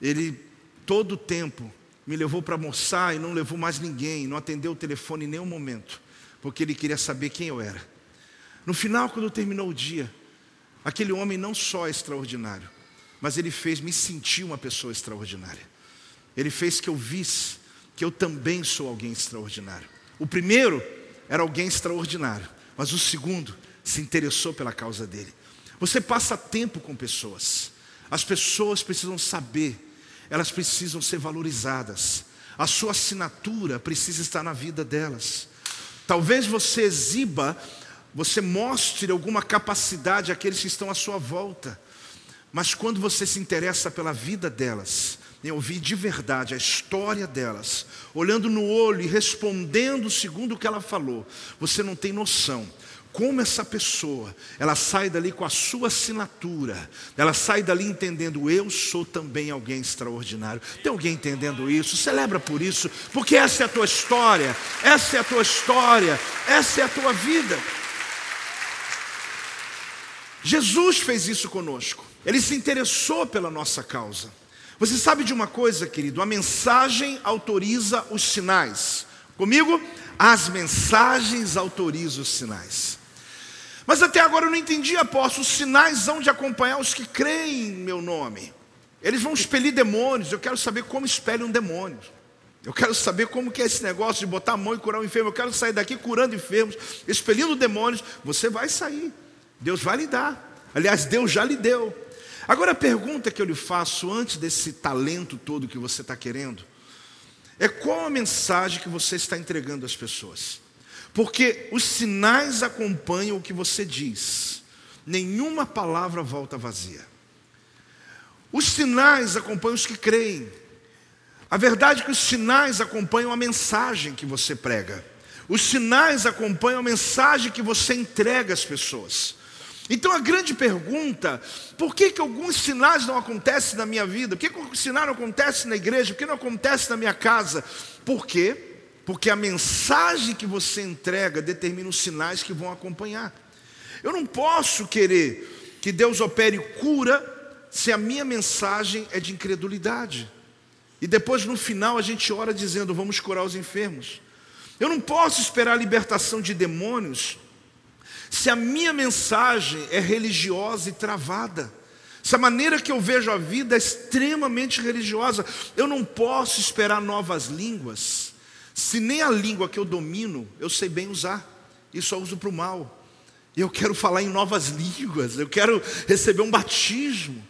Ele, todo o tempo, me levou para almoçar e não levou mais ninguém, não atendeu o telefone em nenhum momento, porque ele queria saber quem eu era. No final, quando terminou o dia, aquele homem não só é extraordinário, mas ele fez me sentir uma pessoa extraordinária. Ele fez que eu visse que eu também sou alguém extraordinário. O primeiro era alguém extraordinário, mas o segundo se interessou pela causa dele. Você passa tempo com pessoas. As pessoas precisam saber, elas precisam ser valorizadas. A sua assinatura precisa estar na vida delas. Talvez você exiba, você mostre alguma capacidade àqueles que estão à sua volta. Mas quando você se interessa pela vida delas, em ouvir de verdade a história delas, olhando no olho e respondendo segundo o que ela falou, você não tem noção como essa pessoa, ela sai dali com a sua assinatura, ela sai dali entendendo, eu sou também alguém extraordinário. Tem alguém entendendo isso? Celebra por isso, porque essa é a tua história, essa é a tua história, essa é a tua vida. Jesus fez isso conosco, ele se interessou pela nossa causa. Você sabe de uma coisa, querido? A mensagem autoriza os sinais. Comigo? As mensagens autorizam os sinais. Mas até agora eu não entendi, apóstolo, os sinais hão de acompanhar os que creem em meu nome. Eles vão expelir demônios, eu quero saber como expelem um demônio. Eu quero saber como que é esse negócio de botar a mão e curar um enfermo. Eu quero sair daqui curando enfermos, expelindo demônios. Você vai sair. Deus vai lhe dar. Aliás, Deus já lhe deu. Agora a pergunta que eu lhe faço antes desse talento todo que você está querendo é qual a mensagem que você está entregando às pessoas. Porque os sinais acompanham o que você diz, nenhuma palavra volta vazia. Os sinais acompanham os que creem. A verdade é que os sinais acompanham a mensagem que você prega. Os sinais acompanham a mensagem que você entrega às pessoas. Então a grande pergunta, por que, que alguns sinais não acontecem na minha vida? Por que, que o sinal não acontece na igreja? Por que não acontece na minha casa? Por quê? Porque a mensagem que você entrega determina os sinais que vão acompanhar. Eu não posso querer que Deus opere cura se a minha mensagem é de incredulidade. E depois no final a gente ora dizendo: vamos curar os enfermos. Eu não posso esperar a libertação de demônios se a minha mensagem é religiosa e travada. Se a maneira que eu vejo a vida é extremamente religiosa, eu não posso esperar novas línguas se nem a língua que eu domino eu sei bem usar, e só uso para o mal. Eu quero falar em novas línguas, eu quero receber um batismo.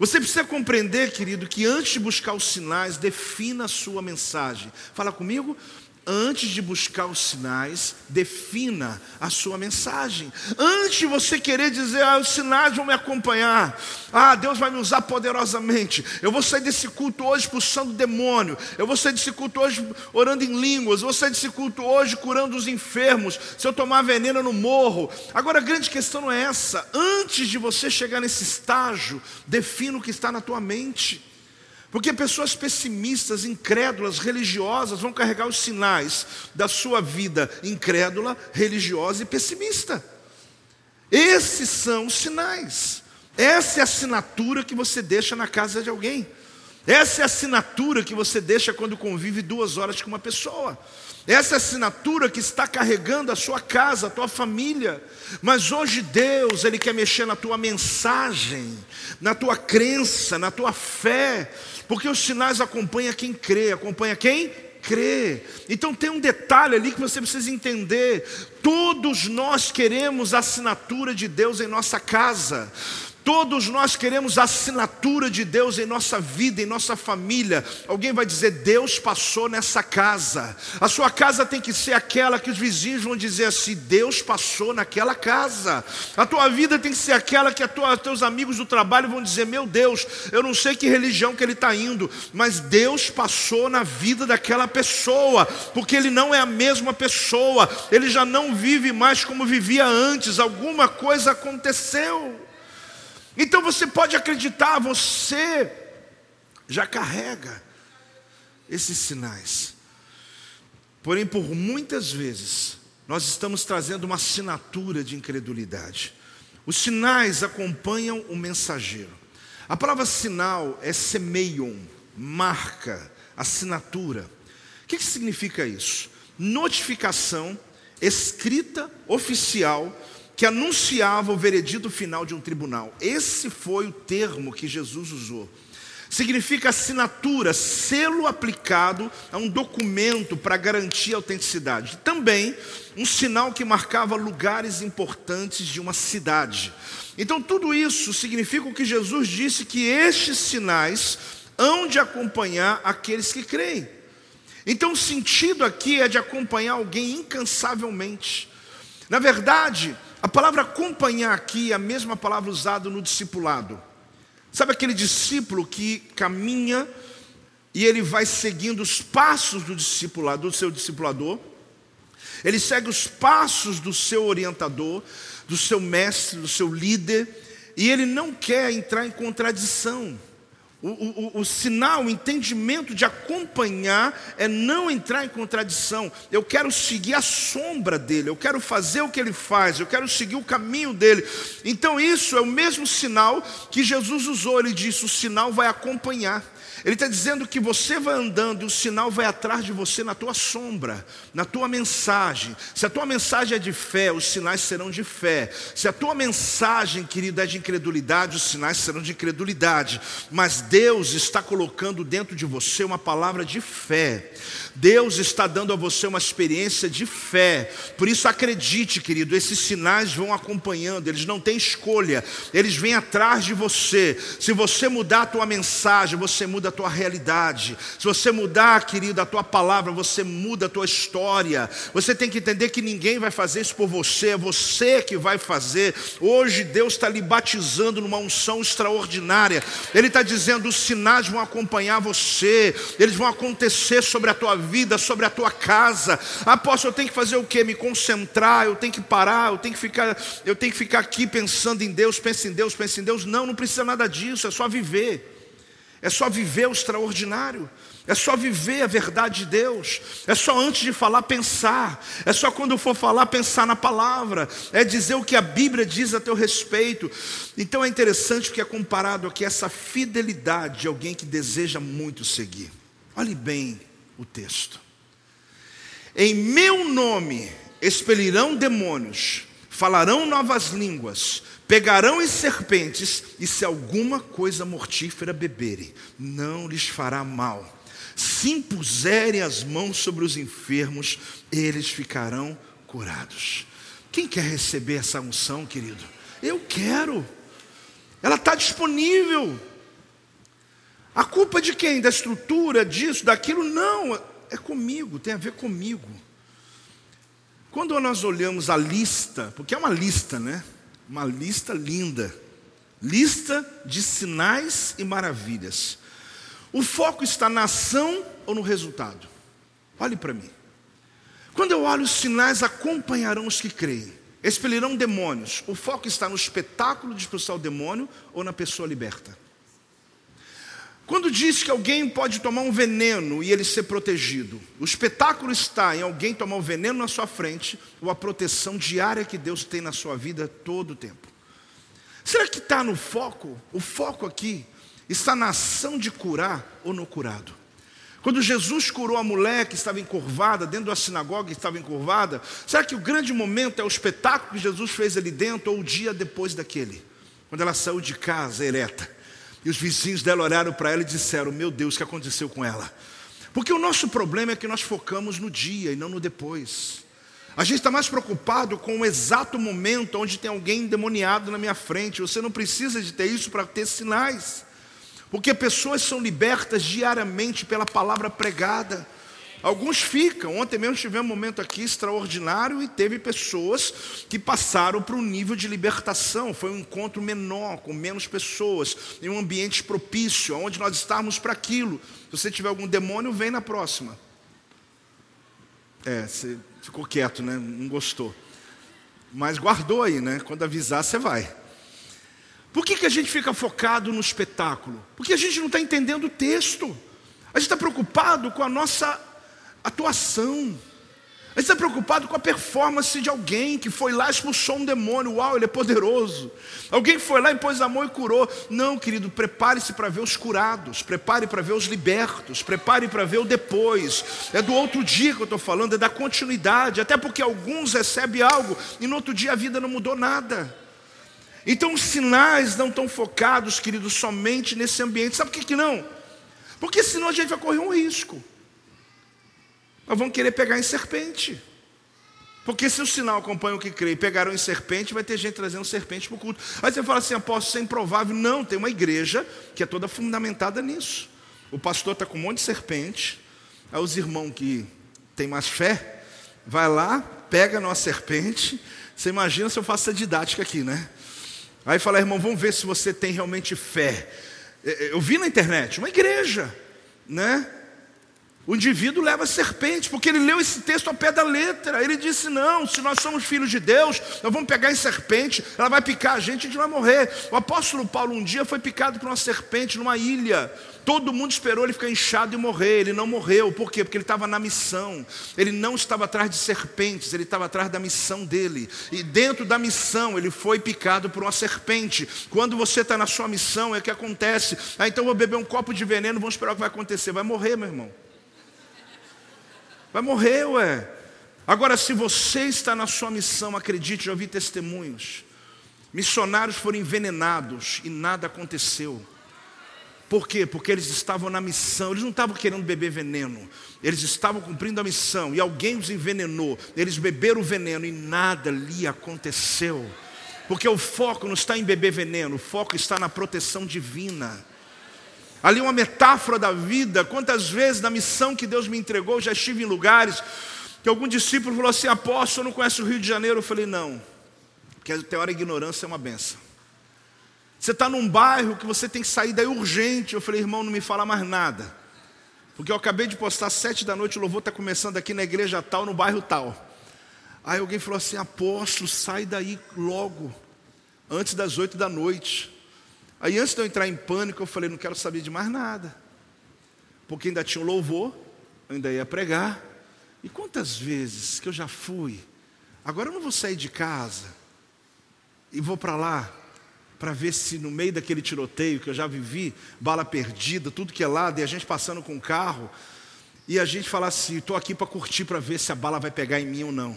Você precisa compreender, querido, que antes de buscar os sinais, defina a sua mensagem. Fala comigo, Antes de buscar os sinais, defina a sua mensagem. Antes de você querer dizer, ah, os sinais vão me acompanhar, ah, Deus vai me usar poderosamente. Eu vou sair desse culto hoje expulsando demônio. Eu vou sair desse culto hoje orando em línguas. Eu vou sair desse culto hoje curando os enfermos. Se eu tomar veneno, no morro. Agora a grande questão não é essa. Antes de você chegar nesse estágio, defina o que está na tua mente. Porque pessoas pessimistas, incrédulas, religiosas vão carregar os sinais da sua vida incrédula, religiosa e pessimista. Esses são os sinais. Essa é a assinatura que você deixa na casa de alguém. Essa é a assinatura que você deixa quando convive duas horas com uma pessoa. Essa assinatura que está carregando a sua casa, a tua família. Mas hoje Deus, Ele quer mexer na tua mensagem, na tua crença, na tua fé. Porque os sinais acompanham quem crê, acompanha quem crê. Então tem um detalhe ali que você precisa entender. Todos nós queremos a assinatura de Deus em nossa casa. Todos nós queremos a assinatura de Deus em nossa vida, em nossa família. Alguém vai dizer: Deus passou nessa casa. A sua casa tem que ser aquela que os vizinhos vão dizer assim: Deus passou naquela casa. A tua vida tem que ser aquela que tua, teus amigos do trabalho vão dizer: Meu Deus, eu não sei que religião que ele está indo, mas Deus passou na vida daquela pessoa, porque ele não é a mesma pessoa, ele já não vive mais como vivia antes. Alguma coisa aconteceu. Então você pode acreditar, você já carrega esses sinais. Porém, por muitas vezes, nós estamos trazendo uma assinatura de incredulidade. Os sinais acompanham o mensageiro. A palavra sinal é semeion, marca, assinatura. O que, que significa isso? Notificação escrita, oficial, que anunciava o veredito final de um tribunal. Esse foi o termo que Jesus usou. Significa assinatura, selo aplicado a um documento para garantir a autenticidade. Também um sinal que marcava lugares importantes de uma cidade. Então, tudo isso significa o que Jesus disse: que estes sinais hão de acompanhar aqueles que creem. Então o sentido aqui é de acompanhar alguém incansavelmente. Na verdade, a palavra acompanhar aqui é a mesma palavra usada no discipulado. Sabe aquele discípulo que caminha e ele vai seguindo os passos do discipulador, do seu discipulador? Ele segue os passos do seu orientador, do seu mestre, do seu líder, e ele não quer entrar em contradição. O, o, o, sinal, o entendimento de acompanhar é não entrar em contradição. Eu quero seguir a sombra dele, eu quero fazer o que ele faz, eu quero seguir o caminho dele. Então, isso é o mesmo sinal que Jesus usou. Ele disse: o sinal vai acompanhar. Ele está dizendo que você vai andando e o sinal vai atrás de você na tua sombra, na tua mensagem. Se a tua mensagem é de fé, os sinais serão de fé. Se a tua mensagem, querida, é de incredulidade, os sinais serão de incredulidade. Mas Deus está colocando dentro de você uma palavra de fé. Deus está dando a você uma experiência de fé. Por isso acredite, querido, esses sinais vão acompanhando, eles não têm escolha, eles vêm atrás de você. Se você mudar a tua mensagem, você muda a tua realidade. Se você mudar, querido, a tua palavra, você muda a tua história. Você tem que entender que ninguém vai fazer isso por você, é você que vai fazer. Hoje Deus está lhe batizando numa unção extraordinária. Ele está dizendo: os sinais vão acompanhar você, eles vão acontecer sobre a tua vida, sobre a tua casa. Apóstolo, eu tenho que fazer o quê? Me concentrar, eu tenho que parar, eu tenho que ficar, eu tenho que ficar aqui pensando em Deus, pensa em Deus, pensa em Deus. Não, não precisa nada disso, é só viver é só viver o extraordinário, é só viver a verdade de Deus, é só antes de falar pensar, é só quando for falar pensar na palavra, é dizer o que a Bíblia diz a teu respeito. Então é interessante porque é comparado aqui essa fidelidade de alguém que deseja muito seguir. Olhe bem o texto. Em meu nome expelirão demônios, falarão novas línguas, Pegarão em serpentes, e se alguma coisa mortífera beberem, não lhes fará mal. Se impuserem as mãos sobre os enfermos, eles ficarão curados. Quem quer receber essa unção, querido? Eu quero. Ela está disponível. A culpa de quem? Da estrutura, disso, daquilo? Não, é comigo, tem a ver comigo. Quando nós olhamos a lista, porque é uma lista, né? uma lista linda lista de sinais e maravilhas. O foco está na ação ou no resultado? Olhe para mim. Quando eu olho, os sinais acompanharão os que creem, expelirão demônios. O foco está no espetáculo de expulsar o demônio ou na pessoa liberta? Quando diz que alguém pode tomar um veneno e ele ser protegido, o espetáculo está em alguém tomar um veneno na sua frente ou a proteção diária que Deus tem na sua vida todo o tempo. Será que está no foco? O foco aqui está na ação de curar ou no curado. Quando Jesus curou a mulher que estava encurvada, dentro da sinagoga que estava encurvada, será que o grande momento é o espetáculo que Jesus fez ali dentro ou o dia depois daquele? Quando ela saiu de casa ereta e os vizinhos dela olharam para ela e disseram: Meu Deus, o que aconteceu com ela? Porque o nosso problema é que nós focamos no dia e não no depois. A gente está mais preocupado com o exato momento onde tem alguém endemoniado na minha frente. Você não precisa de ter isso para ter sinais. Porque pessoas são libertas diariamente pela palavra pregada. Alguns ficam. Ontem mesmo tivemos um momento aqui extraordinário e teve pessoas que passaram para um nível de libertação. Foi um encontro menor, com menos pessoas, em um ambiente propício, onde nós estávamos para aquilo. Se você tiver algum demônio, vem na próxima. É, você ficou quieto, né? Não gostou. Mas guardou aí, né? Quando avisar, você vai. Por que, que a gente fica focado no espetáculo? Porque a gente não está entendendo o texto. A gente está preocupado com a nossa atuação. A gente está preocupado com a performance de alguém que foi lá e expulsou um demônio. Uau, ele é poderoso. Alguém foi lá e pôs a mão e curou. Não, querido, prepare-se para ver os curados. Prepare para ver os libertos. Prepare para ver o depois. É do outro dia que eu estou falando, é da continuidade. Até porque alguns recebem algo e no outro dia a vida não mudou nada. Então os sinais não estão focados, querido, somente nesse ambiente. Sabe por que, que não? Porque senão a gente vai correr um risco. Nós vamos querer pegar em serpente. Porque se o sinal acompanha o que crê e pegaram em serpente, vai ter gente trazendo serpente para o culto. Aí você fala assim, apóstolo, isso é improvável. Não, tem uma igreja que é toda fundamentada nisso. O pastor está com um monte de serpente, Aí os irmãos que têm mais fé, vai lá, pega numa serpente. Você imagina se eu faço essa didática aqui, né? Aí fala, irmão, vamos ver se você tem realmente fé. Eu vi na internet, uma igreja, né? O indivíduo leva a serpente, porque ele leu esse texto ao pé da letra. Ele disse: Não, se nós somos filhos de Deus, nós vamos pegar em serpente, ela vai picar a gente, a gente vai morrer. O apóstolo Paulo um dia foi picado por uma serpente numa ilha. Todo mundo esperou ele ficar inchado e morrer. Ele não morreu. Por quê? Porque ele estava na missão. Ele não estava atrás de serpentes, ele estava atrás da missão dele. E dentro da missão, ele foi picado por uma serpente. Quando você está na sua missão, é o que acontece. Ah, então vou beber um copo de veneno, vamos esperar o que vai acontecer. Vai morrer, meu irmão. Vai morrer, ué. Agora, se você está na sua missão, acredite, já ouvi testemunhos. Missionários foram envenenados e nada aconteceu. Por quê? Porque eles estavam na missão, eles não estavam querendo beber veneno, eles estavam cumprindo a missão e alguém os envenenou, eles beberam o veneno e nada lhe aconteceu. Porque o foco não está em beber veneno, o foco está na proteção divina. Ali uma metáfora da vida. Quantas vezes na missão que Deus me entregou, já estive em lugares que algum discípulo falou assim: Apóstolo, não conhece o Rio de Janeiro? Eu falei: Não, porque até hora a ignorância é uma benção. Você está num bairro que você tem que sair daí urgente. Eu falei: Irmão, não me fala mais nada. Porque eu acabei de postar sete da noite, o louvor está começando aqui na igreja tal, no bairro tal. Aí alguém falou assim: Apóstolo, sai daí logo, antes das oito da noite. Aí antes de eu entrar em pânico, eu falei, não quero saber de mais nada. Porque ainda tinha um louvor, ainda ia pregar. E quantas vezes que eu já fui, agora eu não vou sair de casa e vou para lá para ver se no meio daquele tiroteio que eu já vivi, bala perdida, tudo que é lado, e a gente passando com o carro, e a gente falar assim, estou aqui para curtir para ver se a bala vai pegar em mim ou não.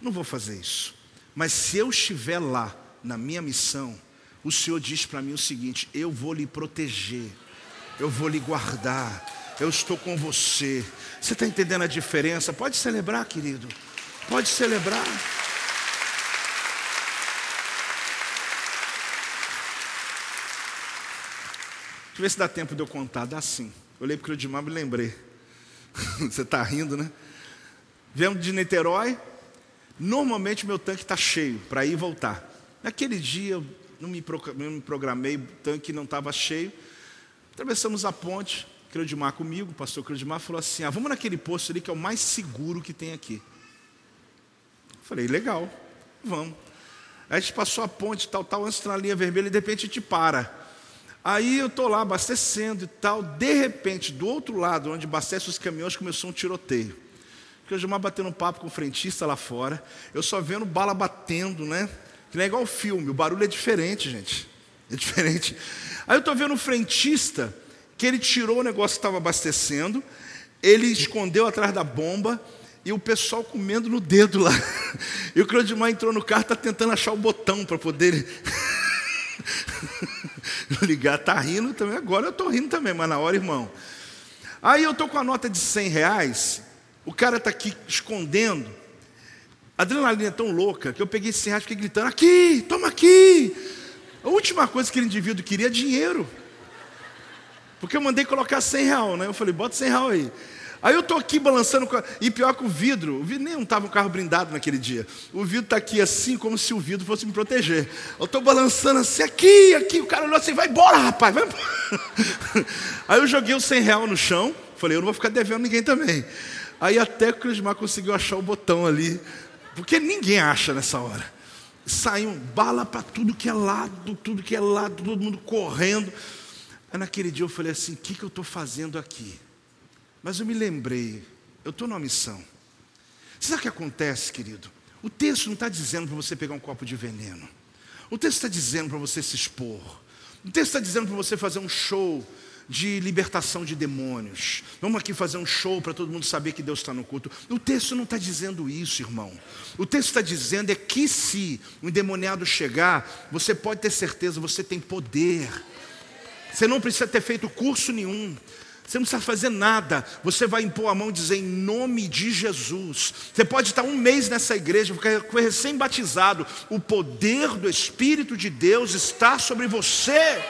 Não vou fazer isso. Mas se eu estiver lá na minha missão, o Senhor diz para mim o seguinte: eu vou lhe proteger, eu vou lhe guardar, eu estou com você. Você está entendendo a diferença? Pode celebrar, querido, pode celebrar. Deixa eu ver se dá tempo de eu contar. Dá sim. Eu olhei para o Cleudimar e me lembrei. Você está rindo, né? Viemos de Niterói. Normalmente meu tanque está cheio para ir e voltar. Naquele dia eu não me, programei, o tanque não estava cheio. Atravessamos a ponte, Cleudimar comigo, o pastor Cleudimar falou assim: ah, vamos naquele posto ali que é o mais seguro que tem aqui. falei, legal, vamos. Aí a gente passou a ponte, tal, tal, antes na linha vermelha, e de repente a gente para. Aí eu estou lá abastecendo e tal, de repente, do outro lado, onde abastece os caminhões, começou um tiroteio. Porque eu já batendo um papo com o frentista lá fora, eu só vendo bala batendo, né? Que não é igual filme, o barulho é diferente, gente. É diferente. Aí eu estou vendo um frentista que ele tirou o negócio que estava abastecendo, ele escondeu atrás da bomba e o pessoal comendo no dedo lá. E o Claudimar entrou no carro, está tentando achar o botão para poder ligar. Está rindo também, agora eu estou rindo também, mas na hora, irmão. Aí eu estou com a nota de 100 reais, o cara está aqui escondendo, adrenalina é tão louca que eu peguei esse reais e fiquei gritando: aqui, toma aqui. A última coisa que aquele indivíduo queria é dinheiro. Porque eu mandei colocar 100 real, né? Eu falei, bota 100 real aí. Aí eu estou aqui balançando, e pior que o vidro, o vidro nem estava um carro blindado naquele dia. O vidro está aqui assim, como se o vidro fosse me proteger. Eu estou balançando assim, aqui, aqui. O cara olhou assim, vai embora, rapaz, vai embora. Aí eu joguei os 100 real no chão, falei, eu não vou ficar devendo ninguém também. Aí até que o Crismar conseguiu achar o botão ali porque ninguém acha nessa hora. Saiu bala para tudo que é lado, tudo que é lado, todo mundo correndo. Aí naquele dia eu falei assim: o que, que eu estou fazendo aqui? Mas eu me lembrei, eu estou numa missão. Sabe o que acontece, querido? O texto não está dizendo para você pegar um copo de veneno. O texto está dizendo para você se expor. O texto está dizendo para você fazer um show de libertação de demônios. Vamos aqui fazer um show para todo mundo saber que Deus está no culto. O texto não está dizendo isso, irmão. O texto está dizendo é que se um endemoniado chegar, você pode ter certeza, você tem poder. Você não precisa ter feito curso nenhum. Você não precisa fazer nada. Você vai impor a mão e dizer em nome de Jesus. Você pode estar um mês nessa igreja, ficar recém-batizado. O poder do Espírito de Deus está sobre você.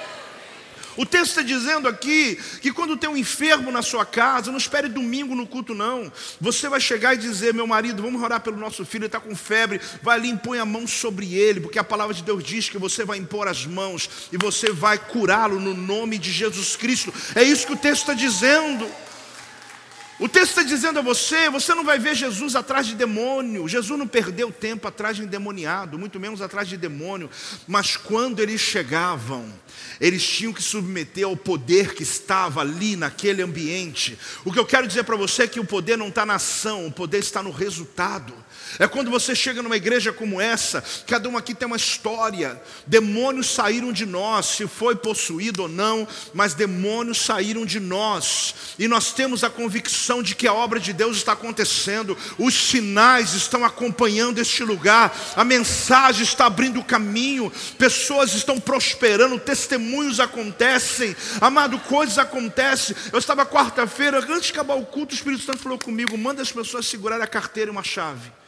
O texto está dizendo aqui que quando tem um enfermo na sua casa, não espere domingo no culto, não. Você vai chegar e dizer: Meu marido, vamos orar pelo nosso filho, ele está com febre. Vai ali e impõe a mão sobre ele, porque a palavra de Deus diz que você vai impor as mãos e você vai curá-lo no nome de Jesus Cristo. É isso que o texto está dizendo. O texto está dizendo a você: você não vai ver Jesus atrás de demônio. Jesus não perdeu tempo atrás de endemoniado, muito menos atrás de demônio. Mas quando eles chegavam, eles tinham que submeter ao poder que estava ali naquele ambiente. O que eu quero dizer para você é que o poder não está na ação, o poder está no resultado. É quando você chega numa igreja como essa, cada um aqui tem uma história. Demônios saíram de nós, se foi possuído ou não, mas demônios saíram de nós. E nós temos a convicção de que a obra de Deus está acontecendo, os sinais estão acompanhando este lugar, a mensagem está abrindo o caminho, pessoas estão prosperando, testemunhos acontecem, amado, coisas acontecem. Eu estava quarta-feira, antes de acabar o culto, o Espírito Santo falou comigo: manda as pessoas segurarem a carteira e uma chave.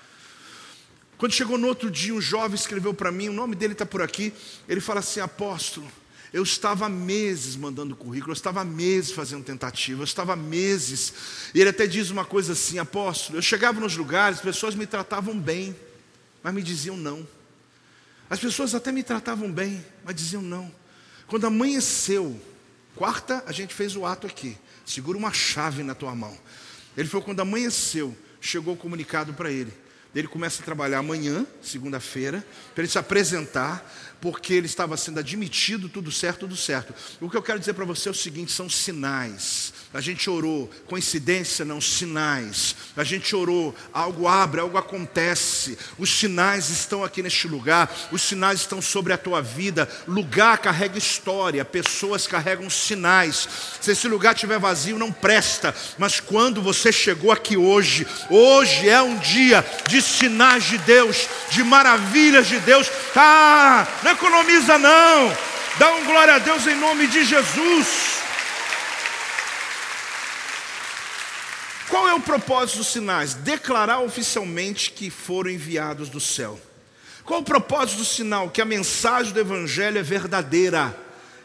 Quando chegou no outro dia, um jovem escreveu para mim, o nome dele está por aqui. Ele fala assim: Apóstolo, eu estava há meses mandando currículo, eu estava há meses fazendo tentativa, eu estava há meses. E ele até diz uma coisa assim: Apóstolo, eu chegava nos lugares, as pessoas me tratavam bem, mas me diziam não. As pessoas até me tratavam bem, mas diziam não. Quando amanheceu, quarta, a gente fez o ato aqui. Segura uma chave na tua mão. Ele falou: quando amanheceu, chegou o comunicado para ele ele começa a trabalhar amanhã, segunda-feira, para ele se apresentar, porque ele estava sendo admitido, tudo certo, tudo certo. O que eu quero dizer para você é o seguinte: são sinais. A gente orou, coincidência não, sinais. A gente orou, algo abre, algo acontece. Os sinais estão aqui neste lugar, os sinais estão sobre a tua vida. Lugar carrega história, pessoas carregam sinais. Se esse lugar estiver vazio, não presta. Mas quando você chegou aqui hoje, hoje é um dia de sinais de Deus, de maravilhas de Deus. Ah, não economiza não. Dá um glória a Deus em nome de Jesus. Qual é o propósito dos sinais? Declarar oficialmente que foram enviados do céu. Qual o propósito do sinal? Que a mensagem do Evangelho é verdadeira.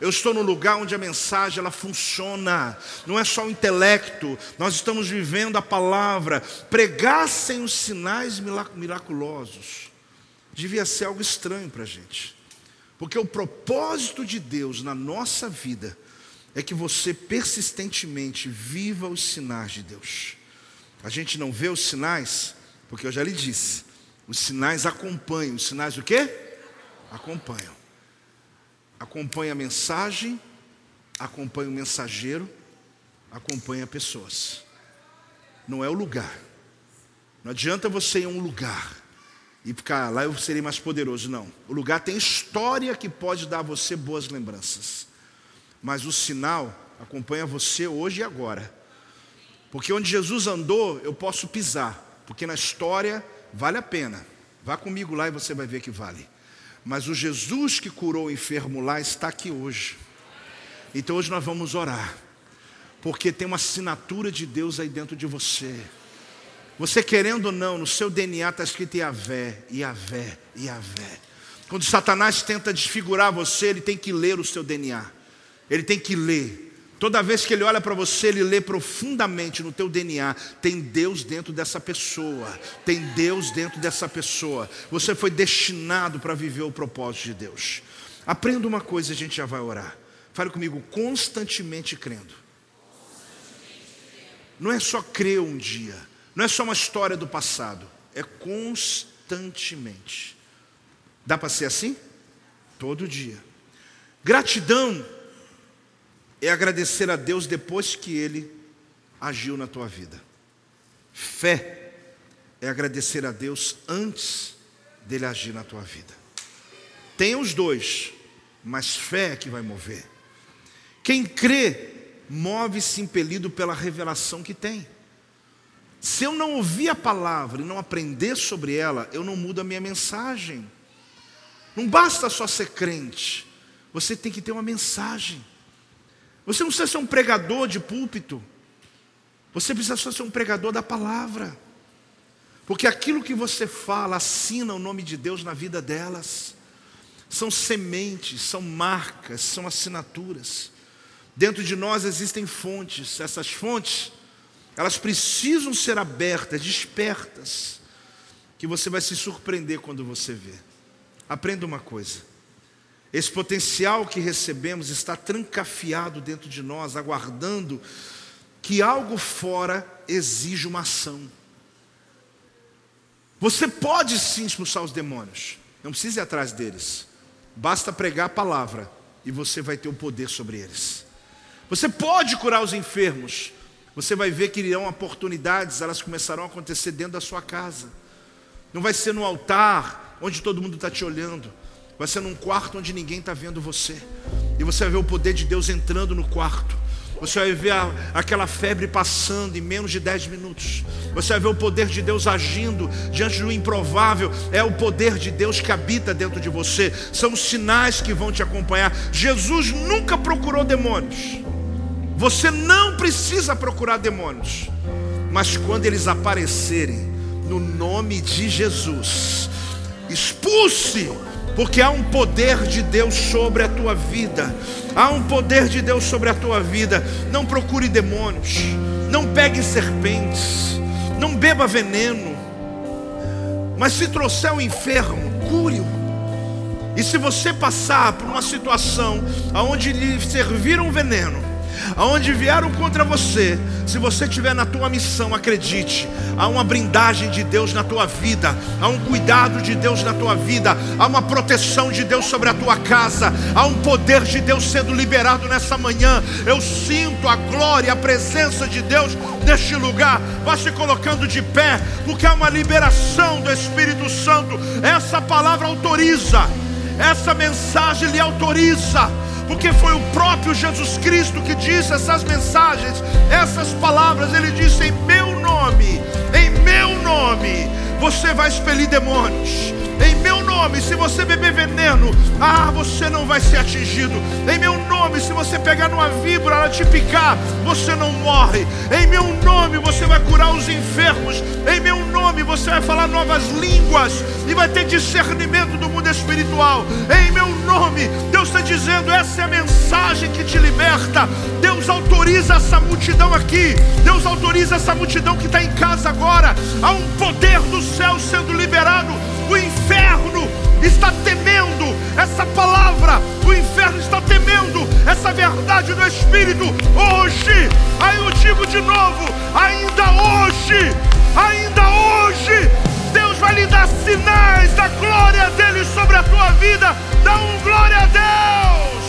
Eu estou no lugar onde a mensagem ela funciona, não é só o intelecto, nós estamos vivendo a palavra. Pregassem os sinais miraculosos, devia ser algo estranho para a gente, porque o propósito de Deus na nossa vida é que você persistentemente viva os sinais de Deus. A gente não vê os sinais, porque eu já lhe disse, os sinais acompanham. Os sinais o quê? Acompanham. Acompanha a mensagem, acompanha o mensageiro, acompanha pessoas. Não é o lugar. Não adianta você ir a um lugar e ficar lá eu serei mais poderoso. Não. O lugar tem história que pode dar a você boas lembranças. Mas o sinal acompanha você hoje e agora. Porque onde Jesus andou, eu posso pisar, porque na história vale a pena. Vá comigo lá e você vai ver que vale. Mas o Jesus que curou o enfermo lá está aqui hoje. Então hoje nós vamos orar, porque tem uma assinatura de Deus aí dentro de você. Você querendo ou não, no seu DNA está escrito Iavé, Iavé, Iavé. Quando Satanás tenta desfigurar você, ele tem que ler o seu DNA. Ele tem que ler. Toda vez que ele olha para você, ele lê profundamente no teu DNA. Tem Deus dentro dessa pessoa. Tem Deus dentro dessa pessoa. Você foi destinado para viver o propósito de Deus. Aprenda uma coisa, a gente já vai orar. Fale comigo, constantemente crendo. Não é só crer um dia. Não é só uma história do passado. É constantemente. Dá para ser assim? Todo dia. Gratidão é agradecer a Deus depois que Ele agiu na tua vida. Fé é agradecer a Deus antes dele agir na tua vida. Tem os dois, mas fé é que vai mover. Quem crê, move-se impelido pela revelação que tem. Se eu não ouvir a palavra e não aprender sobre ela, eu não mudo a minha mensagem. Não basta só ser crente, você tem que ter uma mensagem. Você não precisa ser um pregador de púlpito. Você precisa só ser um pregador da palavra. Porque aquilo que você fala assina o nome de Deus na vida delas. São sementes, são marcas, são assinaturas. Dentro de nós existem fontes, essas fontes, elas precisam ser abertas, despertas, que você vai se surpreender quando você vê. Aprenda uma coisa: esse potencial que recebemos está trancafiado dentro de nós, aguardando que algo fora exija uma ação. Você pode sim expulsar os demônios, não precisa ir atrás deles, basta pregar a palavra e você vai ter o poder sobre eles. Você pode curar os enfermos, você vai ver que irão oportunidades, elas começarão a acontecer dentro da sua casa, não vai ser no altar, onde todo mundo está te olhando, vai ser num quarto onde ninguém está vendo você, e você vai ver o poder de Deus entrando no quarto. Você vai ver a, aquela febre passando em menos de 10 minutos. Você vai ver o poder de Deus agindo diante do improvável. É o poder de Deus que habita dentro de você. São os sinais que vão te acompanhar. Jesus nunca procurou demônios. Você não precisa procurar demônios. Mas quando eles aparecerem, no nome de Jesus, expulse porque há um poder de Deus sobre a tua vida. Há um poder de Deus sobre a tua vida. Não procure demônios, não pegue serpentes, não beba veneno. Mas se trouxer o enfermo, cure-o. E se você passar por uma situação onde lhe serviram veneno, aonde vieram contra você, se você estiver na tua missão, acredite, há uma brindagem de Deus na tua vida, há um cuidado de Deus na tua vida, há uma proteção de Deus sobre a tua casa, há um poder de Deus sendo liberado nessa manhã. Eu sinto a glória, a presença de Deus neste lugar. Vá se colocando de pé, porque há uma liberação do Espírito Santo. Essa palavra autoriza, essa mensagem lhe autoriza porque foi o próprio Jesus Cristo que disse essas mensagens, essas palavras. Ele disse: Em meu nome, em meu nome, você vai expelir demônios. Em meu nome, se você beber veneno, ah, você não vai ser atingido. Em meu nome, se você pegar numa víbora, ela te picar, você não morre. Em meu nome, você vai curar os enfermos. Em meu nome, você vai falar novas línguas e vai ter discernimento do mundo espiritual. Em meu nome, Deus está dizendo: essa é a mensagem que te liberta. Deus autoriza essa multidão aqui. Deus autoriza essa multidão que está em casa agora. Há um poder do céu sendo liberado inferno está temendo essa palavra, o inferno está temendo essa verdade do Espírito. Hoje, aí eu digo de novo, ainda hoje, ainda hoje, Deus vai lhe dar sinais da glória dele sobre a tua vida. Dá um glória a Deus.